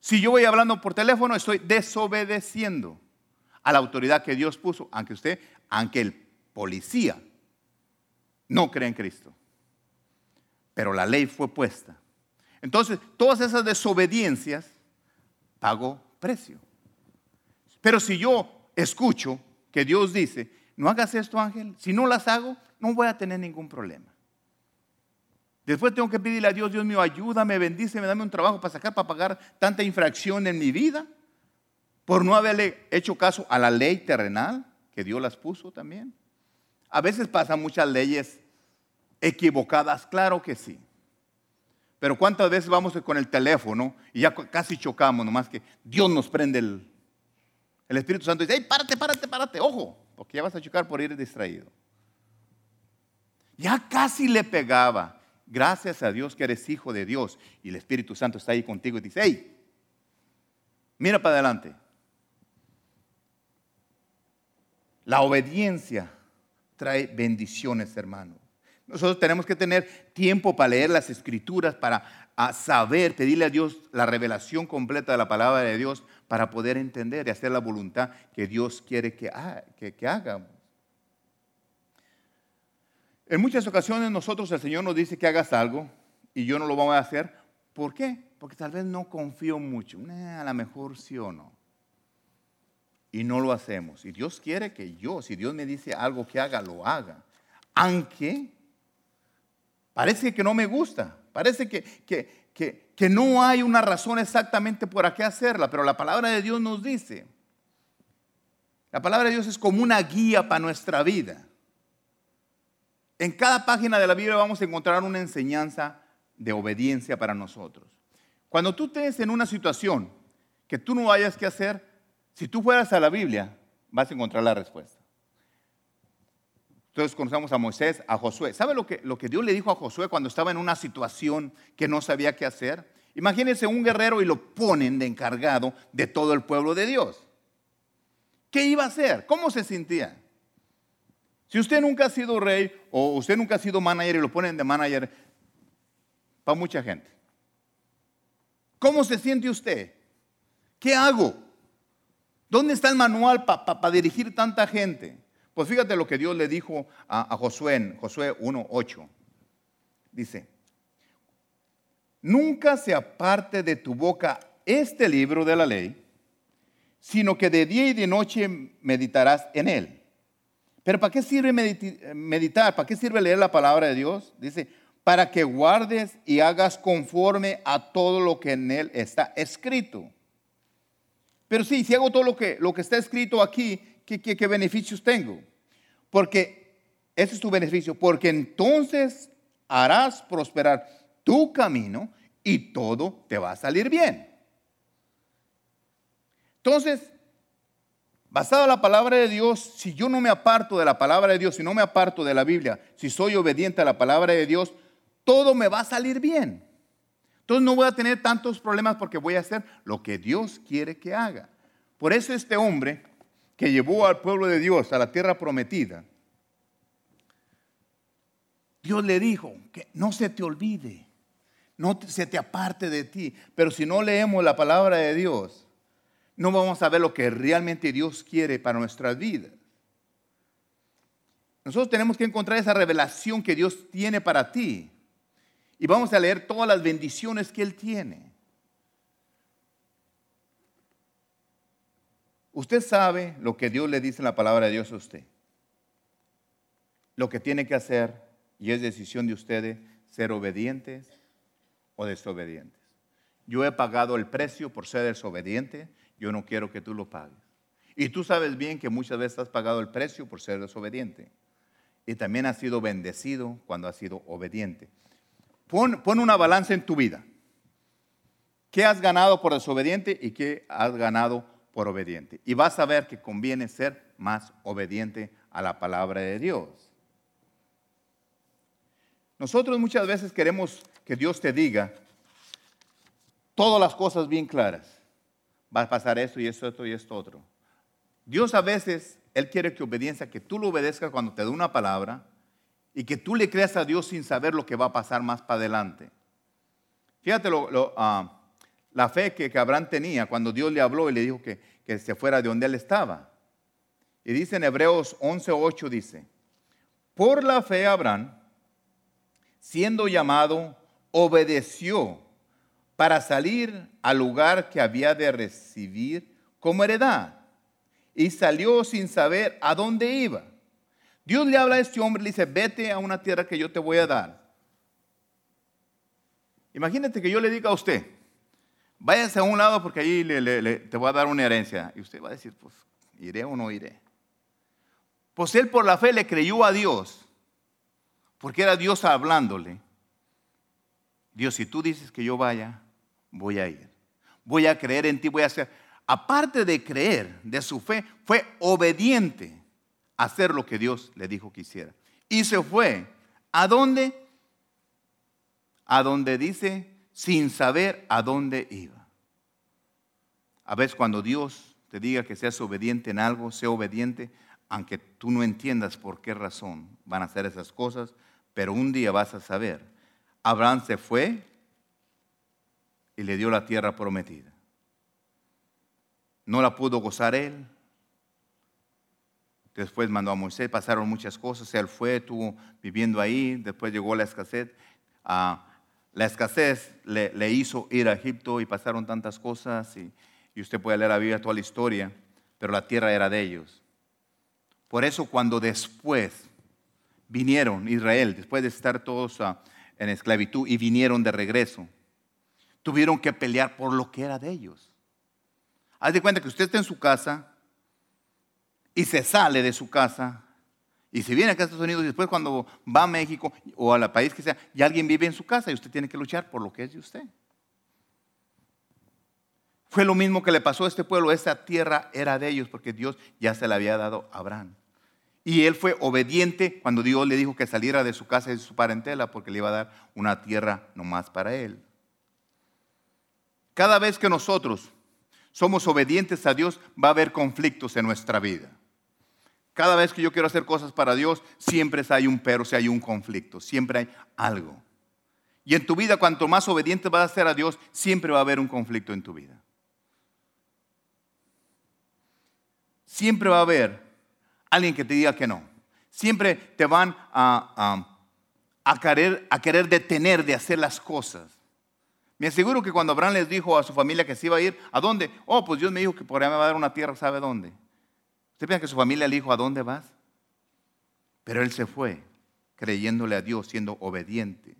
si yo voy hablando por teléfono, estoy desobedeciendo a la autoridad que Dios puso, aunque usted aunque el policía no cree en Cristo. Pero la ley fue puesta. Entonces, todas esas desobediencias pago precio. Pero si yo escucho que Dios dice, no hagas esto, Ángel, si no las hago, no voy a tener ningún problema. Después tengo que pedirle a Dios, Dios mío, ayúdame, bendíceme, dame un trabajo para sacar, para pagar tanta infracción en mi vida, por no haberle hecho caso a la ley terrenal que Dios las puso también. A veces pasan muchas leyes equivocadas, claro que sí. Pero ¿cuántas veces vamos con el teléfono y ya casi chocamos, nomás que Dios nos prende el, el Espíritu Santo dice, hey, párate, párate, párate, ojo, porque ya vas a chocar por ir distraído. Ya casi le pegaba. Gracias a Dios que eres hijo de Dios y el Espíritu Santo está ahí contigo y dice, hey, mira para adelante. La obediencia trae bendiciones, hermano. Nosotros tenemos que tener tiempo para leer las escrituras, para saber, pedirle a Dios la revelación completa de la palabra de Dios, para poder entender y hacer la voluntad que Dios quiere que, que, hagamos. En muchas ocasiones nosotros el Señor nos dice que hagas algo y yo no lo voy a hacer. ¿Por qué? Porque tal vez no confío mucho. a lo mejor sí o no. Y no lo hacemos. Y Dios quiere que yo, si Dios me dice algo que haga, lo haga. Aunque parece que no me gusta. Parece que, que, que, no hay una razón exactamente por qué hacerla, pero la palabra de Dios nos dice, la palabra de Dios es como una guía para nuestra vida. En cada página de la Biblia vamos a encontrar una enseñanza de obediencia para nosotros. Cuando tú estés en una situación que tú no hayas que hacer, si tú fueras a la Biblia, vas a encontrar la respuesta. Entonces conocemos a Moisés, a Josué. ¿Sabe lo que, lo que Dios le dijo a Josué cuando estaba en una situación que no sabía qué hacer? Imagínense un guerrero y lo ponen de encargado de todo el pueblo de Dios. ¿Qué iba a hacer? ¿Cómo se sentía? Si usted nunca ha sido rey o usted nunca ha sido manager y lo ponen de manager, para mucha gente. ¿Cómo se siente usted? ¿Qué hago? ¿Dónde está el manual para dirigir tanta gente? Pues fíjate lo que Dios le dijo a, Josué en Josué 1.8. Dice, nunca se aparte de tu boca este libro de la ley, sino que de día y de noche meditarás en él. Pero ¿para qué sirve meditar? ¿Para qué sirve leer la palabra de Dios? Dice, para que guardes y hagas conforme a todo lo que en él está escrito. Pero sí, si hago todo lo que, lo que está escrito aquí, ¿qué, beneficios tengo? Porque ese es tu beneficio, porque entonces harás prosperar tu camino y todo te va a salir bien. Entonces, basado en la palabra de Dios, si yo no me aparto de la palabra de Dios, si no me aparto de la Biblia, si soy obediente a la palabra de Dios, todo me va a salir bien. Entonces no voy a tener tantos problemas porque voy a hacer lo que Dios quiere que haga. Por eso este hombre que llevó al pueblo de Dios a la tierra prometida, Dios le dijo que no se te olvide, no se te aparte de ti. Pero si no leemos la palabra de Dios, no vamos a ver lo que realmente Dios quiere para nuestras vidas. Nosotros tenemos que encontrar esa revelación que Dios tiene para ti. Y vamos a leer todas las bendiciones que Él tiene. Usted sabe lo que Dios le dice en la palabra de Dios a usted. Lo que tiene que hacer, y es decisión de ustedes, ser obedientes o desobedientes. Yo he pagado el precio por ser desobediente, yo no quiero que tú lo pagues. Y tú sabes bien que muchas veces has pagado el precio por ser desobediente. Y también has sido bendecido cuando has sido obediente. Pon, pon una balanza en tu vida. ¿Qué has ganado por desobediente y qué has ganado por obediente. Y vas a ver que conviene ser más obediente a la palabra de Dios. Nosotros muchas veces queremos que Dios te diga todas las cosas bien claras. Va a pasar esto y esto, esto y esto otro. Dios a veces, Él quiere que obediencia, que tú lo obedezcas cuando te dé una palabra y que tú le creas a Dios sin saber lo que va a pasar más para adelante. Fíjate ah, la fe que, Abraham tenía cuando Dios le habló y le dijo que, que se fuera de donde él estaba. Y dice en Hebreos 11:8 dice, por la fe Abraham, siendo llamado, obedeció para salir al lugar que había de recibir como heredad. Y salió sin saber a dónde iba. Dios le habla a este hombre y le dice, vete a una tierra que yo te voy a dar. Imagínate que yo le diga a usted, váyase a un lado porque ahí te voy a dar una herencia. Y usted va a decir, pues, ¿iré o no iré? Pues él por la fe le creyó a Dios, porque era Dios hablándole. Dios, si tú dices que yo vaya, voy a ir. Voy a creer en ti, voy a hacer. Aparte de creer, de su fe, fue obediente a hacer lo que Dios le dijo que hiciera. Y se fue ¿A dónde? A donde dice, sin saber a dónde iba. A veces cuando Dios te diga que seas obediente en algo, sea obediente, aunque tú no entiendas por qué razón van a hacer esas cosas, pero un día vas a saber. Abraham se fue y le dio la tierra prometida. No la pudo gozar él. Después mandó a Moisés, pasaron muchas cosas. Él fue, estuvo viviendo ahí. Después llegó la escasez. La escasez le, hizo ir a Egipto y pasaron tantas cosas. Y, y usted puede leer la Biblia, toda la historia. Pero la tierra era de ellos. Por eso cuando después vinieron Israel, después de estar todos ah, en esclavitud y vinieron de regreso, tuvieron que pelear por lo que era de ellos. Haz de cuenta que usted está en su casa y se sale de su casa y se viene acá a Estados Unidos y después cuando va a México o al país que sea, y alguien vive en su casa y usted tiene que luchar por lo que es de usted. Fue lo mismo que le pasó a este pueblo, esta tierra era de ellos porque Dios ya se la había dado a Abraham. Y él fue obediente cuando Dios le dijo que saliera de su casa y de su parentela porque le iba a dar una tierra nomás para él. Cada vez que nosotros somos obedientes a Dios, va a haber conflictos en nuestra vida. Cada vez que yo quiero hacer cosas para Dios, siempre hay un pero, si hay un conflicto, siempre hay algo. Y en tu vida, cuanto más obediente vas a ser a Dios, siempre va a haber un conflicto en tu vida. Siempre va a haber alguien que te diga que no. Siempre te van a, querer, a querer detener de hacer las cosas. Me aseguro que cuando Abraham les dijo a su familia que se iba a ir, ¿a dónde? Oh, pues Dios me dijo que por allá me va a dar una tierra, ¿sabe dónde? ¿Usted piensa que su familia le dijo, ¿a dónde vas? Pero él se fue, creyéndole a Dios, siendo obediente.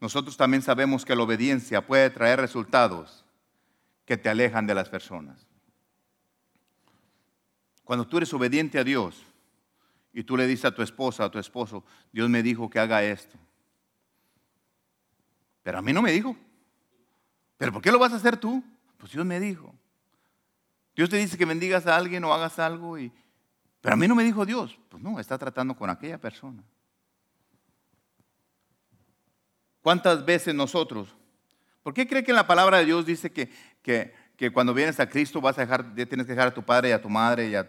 Nosotros también sabemos que la obediencia puede traer resultados que te alejan de las personas. Cuando tú eres obediente a Dios y tú le dices a tu esposa, a tu esposo, Dios me dijo que haga esto. Pero a mí no me dijo. ¿Pero por qué lo vas a hacer tú? Pues Dios me dijo. Dios te dice que bendigas a alguien o hagas algo y... Pero a mí no me dijo Dios. Pues no, está tratando con aquella persona. ¿Cuántas veces nosotros? ¿Por qué cree que en la palabra de Dios dice que, que que cuando vienes a Cristo vas a dejar, tienes que dejar a tu padre y a tu madre y a,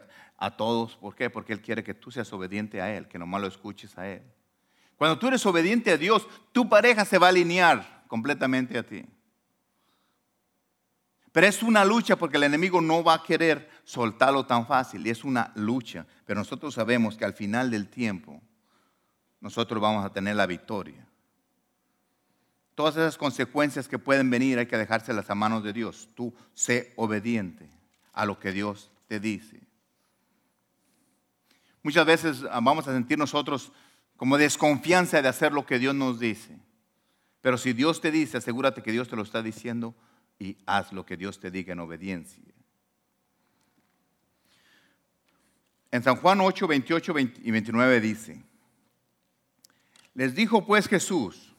todos. ¿Por qué? Porque Él quiere que tú seas obediente a Él, que nomás lo escuches a Él. Cuando tú eres obediente a Dios, tu pareja se va a alinear completamente a ti. Pero es una lucha porque el enemigo no va a querer soltarlo tan fácil. Y es una lucha. Pero nosotros sabemos que al final del tiempo, nosotros vamos a tener la victoria todas esas consecuencias que pueden venir hay que dejárselas a manos de Dios. Tú sé obediente a lo que Dios te dice. Muchas veces ah, vamos a sentir nosotros como desconfianza de hacer lo que Dios nos dice. Pero si Dios te dice, asegúrate que Dios te lo está diciendo y haz lo que Dios te diga en obediencia. En San Juan 8, 28 y 29 dice, les dijo pues Jesús,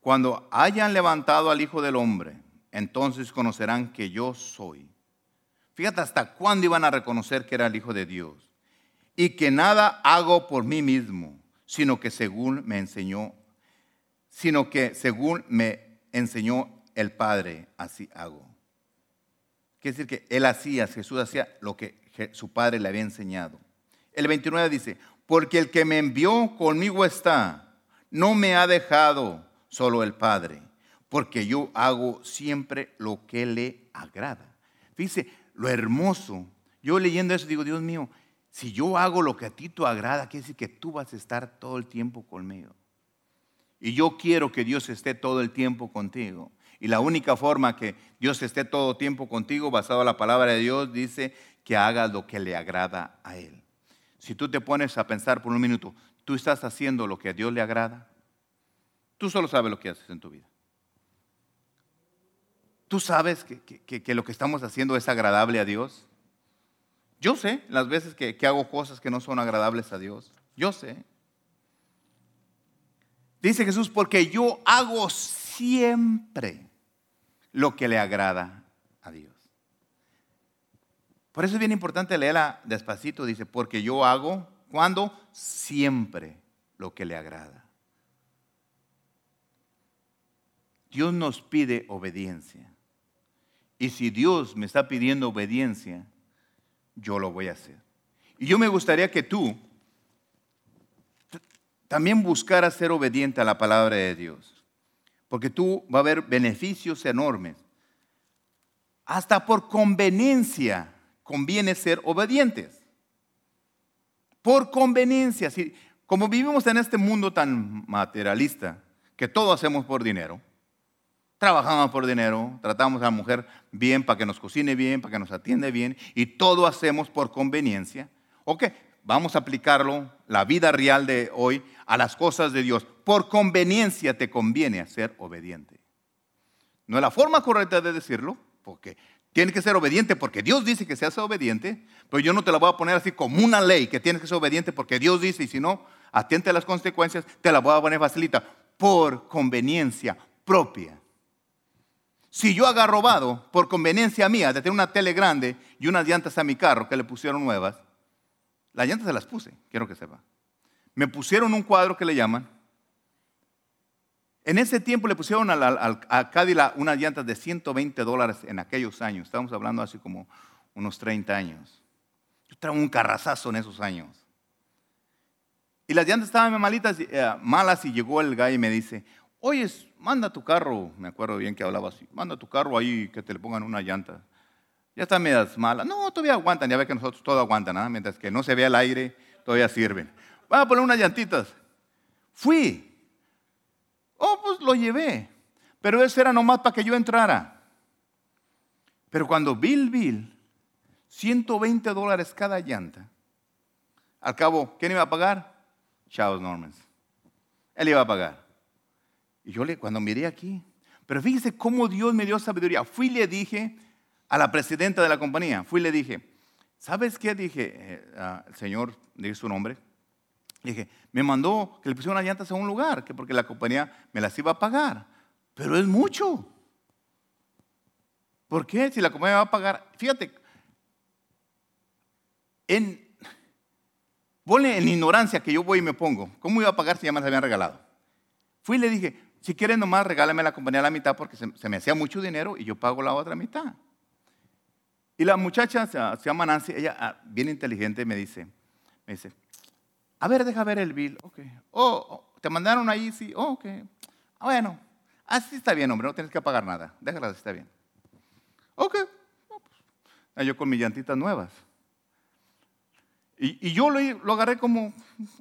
cuando hayan levantado al Hijo del Hombre, entonces conocerán que yo soy. Fíjate hasta cuándo iban a reconocer que era el Hijo de Dios. Y que nada hago por mí mismo, sino que según me enseñó, sino que según me enseñó el Padre, así hago. Quiere decir que él hacía, Jesús hacía lo que su Padre le había enseñado. El 29 dice, porque el que me envió conmigo está, no me ha dejado solo el Padre, porque yo hago siempre lo que le agrada. Fíjese, lo hermoso. Yo leyendo eso digo, Dios mío, si yo hago lo que a ti te agrada, quiere decir que tú vas a estar todo el tiempo conmigo. Y yo quiero que Dios esté todo el tiempo contigo. Y la única forma que Dios esté todo el tiempo contigo, basado en la palabra de Dios, dice que hagas lo que le agrada a Él. Si tú te pones a pensar por un minuto, ¿tú estás haciendo lo que a Dios le agrada? Tú solo sabes lo que haces en tu vida. Tú sabes que, lo que estamos haciendo es agradable a Dios. Yo sé las veces que, que hago cosas que no son agradables a Dios. Yo sé. Dice Jesús, porque yo hago siempre lo que le agrada a Dios. Por eso es bien importante leerla despacito. Dice, porque yo hago, ¿Cuándo? Siempre lo que le agrada. Dios nos pide obediencia. Y si Dios me está pidiendo obediencia, yo lo voy a hacer. Y yo me gustaría que tú también buscaras ser obediente a la palabra de Dios. Porque tú va a haber beneficios enormes. Hasta por conveniencia conviene ser obedientes. Por conveniencia. Como vivimos en este mundo tan materialista, que todo hacemos por dinero, trabajamos por dinero, tratamos a la mujer bien para que nos cocine bien, para que nos atiende bien, y todo hacemos por conveniencia. Ok, vamos a aplicarlo, la vida real de hoy, a las cosas de Dios. Por conveniencia te conviene ser obediente. No es la forma correcta de decirlo, porque tienes que ser obediente porque Dios dice que seas obediente, pero yo no te la voy a poner así como una ley que tienes que ser obediente porque Dios dice y si no, atiende a las consecuencias, te la voy a poner facilita por conveniencia propia. Si yo haga robado por conveniencia mía de tener una tele grande y unas llantas a mi carro que le pusieron nuevas, las llantas se las puse, quiero que sepa. Me pusieron un cuadro que le llaman. En ese tiempo le pusieron a, Cadillac unas llantas de 120 dólares en aquellos años. Estamos hablando hace como unos 30 años. Yo traía un carrazazo en esos años. Y las llantas estaban malitas, eh, malas y llegó el gallo y me dice, oye, manda tu carro, me acuerdo bien que hablaba así, manda tu carro ahí que te le pongan una llanta. Ya están medias malas. No, todavía aguantan, ya ve que nosotros todo aguantan, ¿ah? mientras que no se vea el aire, todavía sirven. Vamos a poner unas llantitas. Fui. Oh, pues lo llevé. Pero eso era nomás para que yo entrara. Pero cuando Bill Bill, 120 dólares cada llanta, al cabo, ¿quién iba a pagar? Charles Normans. Él iba a pagar. Y yo le, cuando miré aquí, pero fíjese cómo Dios me dio sabiduría. Fui y le dije a la presidenta de la compañía, fui y le dije, ¿sabes qué? Dije, eh, el señor, dije su nombre, dije, me mandó que le pusiera unas llantas a un lugar, que porque la compañía me las iba a pagar. Pero es mucho. ¿Por qué? Si la compañía va a pagar, fíjate, en, ponle en ignorancia que yo voy y me pongo, ¿cómo iba a pagar si ya me las habían regalado? Fui y le dije, si quieres nomás regálame la compañía a la mitad porque se, me hacía mucho dinero y yo pago la otra mitad. Y la muchacha se, llama Nancy, ella ah, bien inteligente me dice, me dice, a ver, deja ver el bill, ok. Oh, oh te mandaron ahí, sí, oh, ok. Ah, bueno, así está bien, hombre, no tienes que pagar nada, déjala, está bien. Ok, pues, yo con mis llantitas nuevas. Y, yo lo, lo agarré como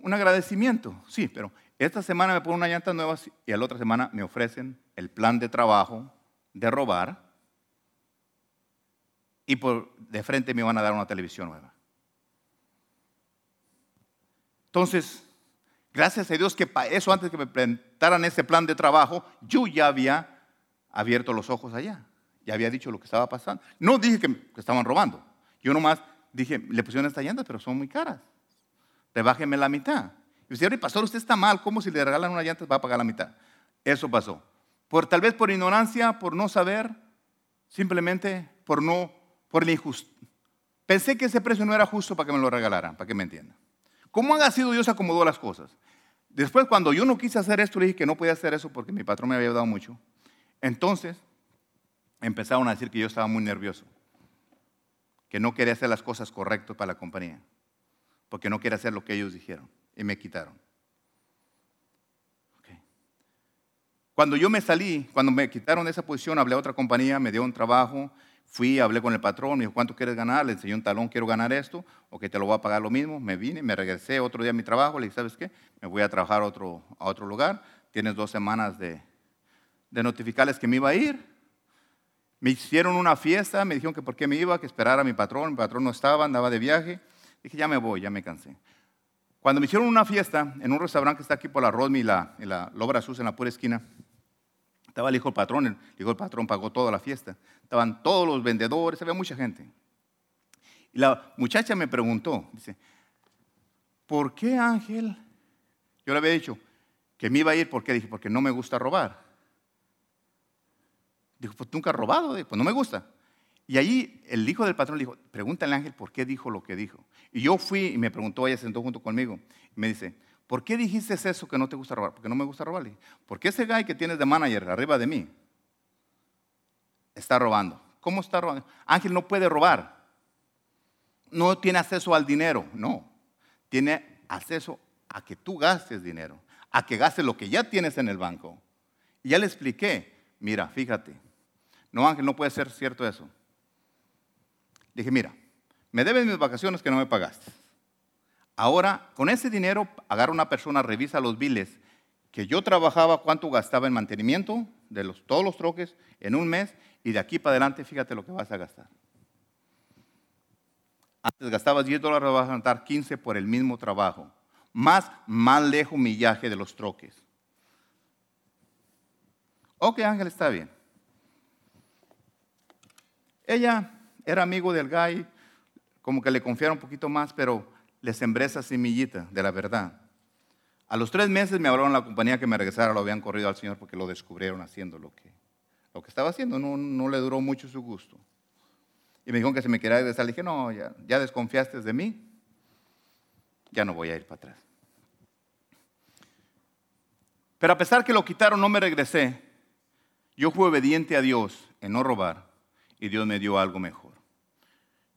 un agradecimiento, sí, pero esta semana me ponen una llanta nueva y a la otra semana me ofrecen el plan de trabajo de robar y por de frente me van a dar una televisión nueva. Entonces, gracias a Dios que para eso antes que me presentaran ese plan de trabajo, yo ya había abierto los ojos allá. Ya había dicho lo que estaba pasando. No dije que, estaban robando. Yo nomás dije, le pusieron estas llantas, pero son muy caras. Rebájenme la mitad. Y usted, pastor, usted está mal, ¿cómo si le regalan una llanta va a pagar la mitad? Eso pasó. Por, tal vez por ignorancia, por no saber, simplemente por no, por la injusticia. Pensé que ese precio no era justo para que me lo regalaran, para que me entiendan. ¿Cómo ha sido Dios acomodó las cosas? Después, cuando yo no quise hacer esto, le dije que no podía hacer eso porque mi patrón me había dado mucho. Entonces, empezaron a decir que yo estaba muy nervioso, que no quería hacer las cosas correctas para la compañía, porque no quería hacer lo que ellos dijeron y me quitaron. Cuando yo me salí, cuando me quitaron esa posición, hablé a otra compañía, me dio un trabajo, fui, hablé con el patrón, me dijo, ¿cuánto quieres ganar? Le enseñé un talón, quiero ganar esto, o que te lo voy a pagar lo mismo. Me vine, me regresé otro día a mi trabajo, le dije, ¿sabes qué? Me voy a trabajar a otro, a otro lugar, tienes dos semanas de, de notificarles que me iba a ir. Me hicieron una fiesta, me dijeron que por qué me iba, que esperara a mi patrón, mi patrón no estaba, andaba de viaje. Dije, ya me voy, ya me cansé. Cuando me hicieron una fiesta en un restaurante que está aquí por la Rodmi y la, la Lobra Sus en la pura esquina, estaba el hijo del patrón, el hijo del patrón pagó toda la fiesta. Estaban todos los vendedores, había mucha gente. Y la muchacha me preguntó, dice, ¿por qué Ángel? Yo le había dicho que me iba a ir, ¿por qué? Dije, porque no me gusta robar. Dijo, pues nunca he robado, pues no me gusta. Y allí el hijo del patrón le dijo, pregúntale al ángel por qué dijo lo que dijo. Y yo fui y me preguntó, ella se sentó junto conmigo. Y me dice, ¿por qué dijiste eso que no te gusta robar? Porque no me gusta robarle. Porque ese guy que tienes de manager arriba de mí está robando. ¿Cómo está robando? Ángel no puede robar. No tiene acceso al dinero, no. Tiene acceso a que tú gastes dinero, a que gastes lo que ya tienes en el banco. Y ya le expliqué, mira, fíjate, no Ángel, no puede ser cierto eso. Dije, mira, me debes mis vacaciones que no me pagaste. Ahora, con ese dinero, agarra una persona, revisa los biles que yo trabajaba, cuánto gastaba en mantenimiento de los, todos los troques en un mes, y de aquí para adelante, fíjate lo que vas a gastar. Antes gastabas 10 dólares, vas a gastar 15 por el mismo trabajo. Más, más lejos millaje de los troques. Ok, Ángel, está bien. Ella era amigo del guy, como que le confiaron un poquito más, pero le sembré esa semillita de la verdad. A los tres meses me hablaron la compañía que me regresara, lo habían corrido al Señor porque lo descubrieron haciendo lo que, lo que estaba haciendo. No, no le duró mucho su gusto. Y me dijeron que se me quería regresar. Le dije, no, ya, ya desconfiaste de mí, ya no voy a ir para atrás. Pero a pesar que lo quitaron, no me regresé. Yo fui obediente a Dios en no robar y Dios me dio algo mejor.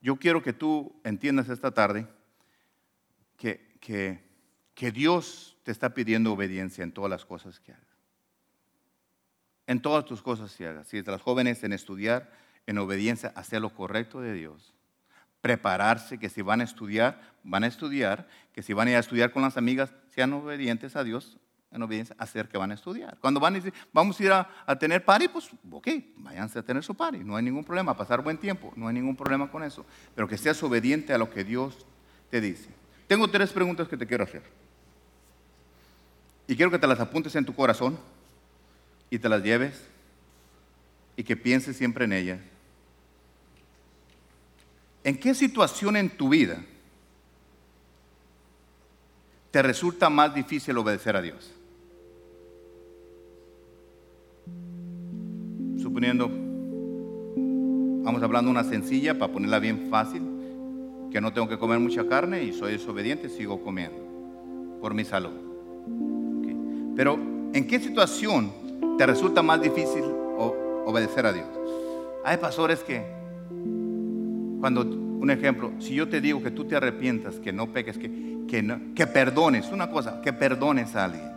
Yo quiero que tú entiendas esta tarde que, que, Dios te está pidiendo obediencia en todas las cosas que hagas. En todas tus cosas que hagas. Si las jóvenes en estudiar, en obediencia, hacer lo correcto de Dios. Prepararse, que si van a estudiar, van a estudiar. Que si van a ir a estudiar con las amigas, sean obedientes a Dios en obediencia hacer que van a estudiar. Cuando van a decir, vamos a ir a, tener party, pues ok, váyanse a tener su party, no hay ningún problema, pasar buen tiempo, no hay ningún problema con eso, pero que seas obediente a lo que Dios te dice. Tengo tres preguntas que te quiero hacer. Y quiero que te las apuntes en tu corazón y te las lleves y que pienses siempre en ellas. ¿En qué situación en tu vida te resulta más difícil obedecer a Dios? Suponiendo, vamos hablando una sencilla para ponerla bien fácil, que no tengo que comer mucha carne y soy desobediente, sigo comiendo por mi salud. Pero, ¿en qué situación te resulta más difícil obedecer a Dios? Hay pastores que, cuando, un ejemplo, si yo te digo que tú te arrepientas, que no peques, que, que, no, que perdones, una cosa, que perdones a alguien.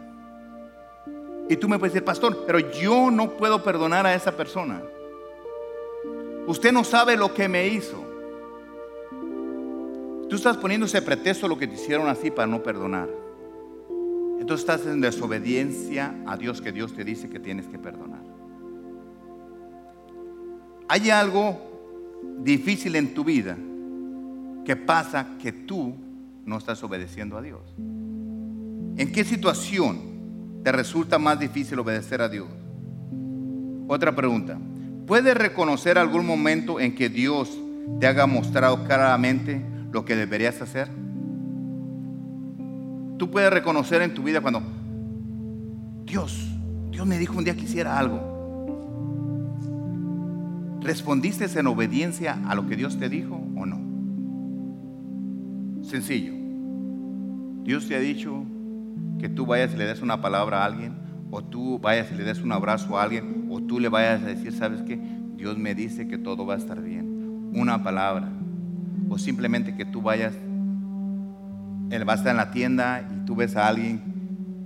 Y tú me puedes decir, pastor, pero yo no puedo perdonar a esa persona. Usted no sabe lo que me hizo. Tú estás poniendo ese pretexto lo que te hicieron así para no perdonar. Entonces estás en desobediencia a Dios que Dios te dice que tienes que perdonar. Hay algo difícil en tu vida que pasa que tú no estás obedeciendo a Dios. ¿En qué situación te resulta más difícil obedecer a Dios? Otra pregunta. ¿Puedes reconocer algún momento en que Dios te haga mostrado claramente lo que deberías hacer? Tú puedes reconocer en tu vida cuando Dios, Dios me dijo un día que hiciera algo. ¿Respondiste en obediencia a lo que Dios te dijo o no? Sencillo. Dios te ha dicho, que tú vayas y le des una palabra a alguien, o tú vayas y le des un abrazo a alguien, o tú le vayas a decir, ¿sabes qué? Dios me dice que todo va a estar bien. Una palabra. O simplemente que tú vayas, él va a estar en la tienda y tú ves a alguien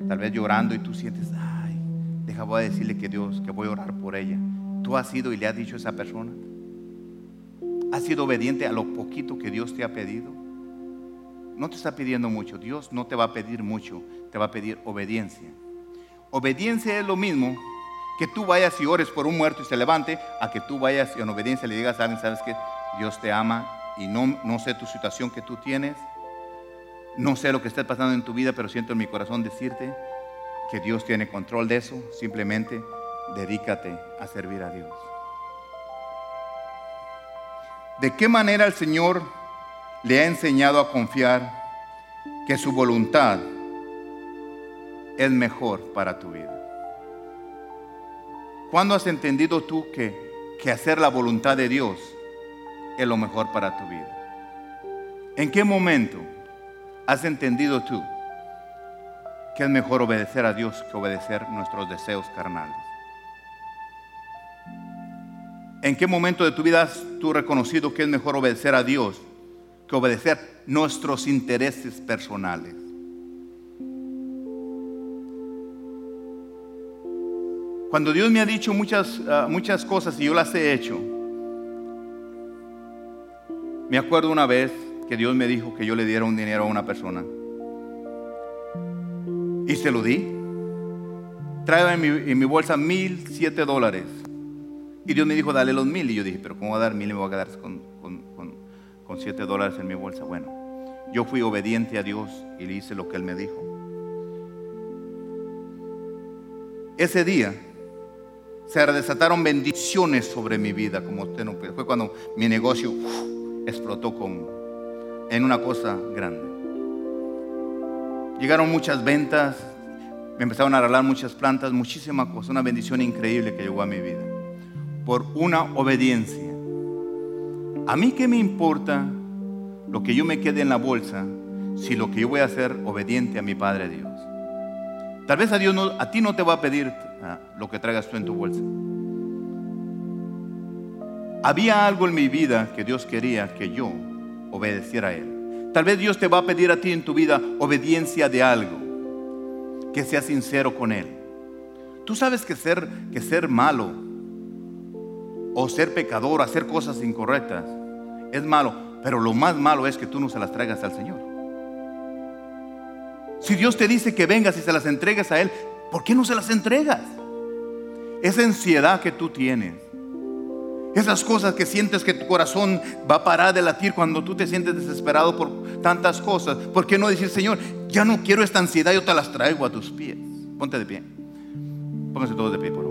tal vez llorando y tú sientes, ay, deja, voy a decirle que Dios, que voy a orar por ella. Tú has ido y le has dicho a esa persona. ¿Has sido obediente a lo poquito que Dios te ha pedido? no te está pidiendo mucho. Dios no te va a pedir mucho, te va a pedir obediencia. Obediencia es lo mismo que tú vayas y ores por un muerto y se levante, a que tú vayas y en obediencia le digas a alguien, sabes que Dios te ama y no, no sé tu situación que tú tienes, no sé lo que está pasando en tu vida, pero siento en mi corazón decirte que Dios tiene control de eso. Simplemente dedícate a servir a Dios. ¿De qué manera el Señor le ha enseñado a confiar que su voluntad es mejor para tu vida. ¿Cuándo has entendido tú que, que hacer la voluntad de Dios es lo mejor para tu vida. ¿En qué momento has entendido tú que es mejor obedecer a Dios que obedecer nuestros deseos carnales? ¿En qué momento de tu vida has tú reconocido que es mejor obedecer a Dios que obedecer nuestros intereses personales? Cuando Dios me ha dicho muchas, ah, muchas cosas y yo las he hecho, me acuerdo una vez que Dios me dijo que yo le diera un dinero a una persona. Y se lo di. Trae en mi, bolsa mil siete dólares. Y Dios me dijo, dale los mil. Y yo dije, pero ¿cómo va a dar mil y me voy a quedar con, con, con siete dólares en mi bolsa? Bueno, yo fui obediente a Dios y le hice lo que Él me dijo. Ese día se desataron bendiciones sobre mi vida, como usted no puede. Fue cuando mi negocio explotó con, en una cosa grande. Llegaron muchas ventas, me empezaron a arreglar muchas plantas, muchísimas cosas, una bendición increíble que llegó a mi vida. Por una obediencia. A mí qué me importa lo que yo me quede en la bolsa si lo que yo voy a hacer obediente a mi Padre Dios. Tal vez a Dios a ti no te va a pedir ah, lo que traigas tú en tu bolsa. Había algo en mi vida que Dios quería que yo obedeciera a Él. Tal vez Dios te va a pedir a ti en tu vida obediencia de algo, que seas sincero con Él. Tú sabes que ser, que ser malo o ser pecador, hacer cosas incorrectas, es malo, pero lo más malo es que tú no se las traigas al Señor. Si Dios te dice que vengas y se las entregues a Él, ¿por qué no se las entregas? Esa ansiedad que tú tienes, esas cosas que sientes que tu corazón va a parar de latir cuando tú te sientes desesperado por tantas cosas. ¿Por qué no decir, Señor, ya no quiero esta ansiedad, yo te las traigo a tus pies? Ponte de pie. Póngase todos de pie, por favor.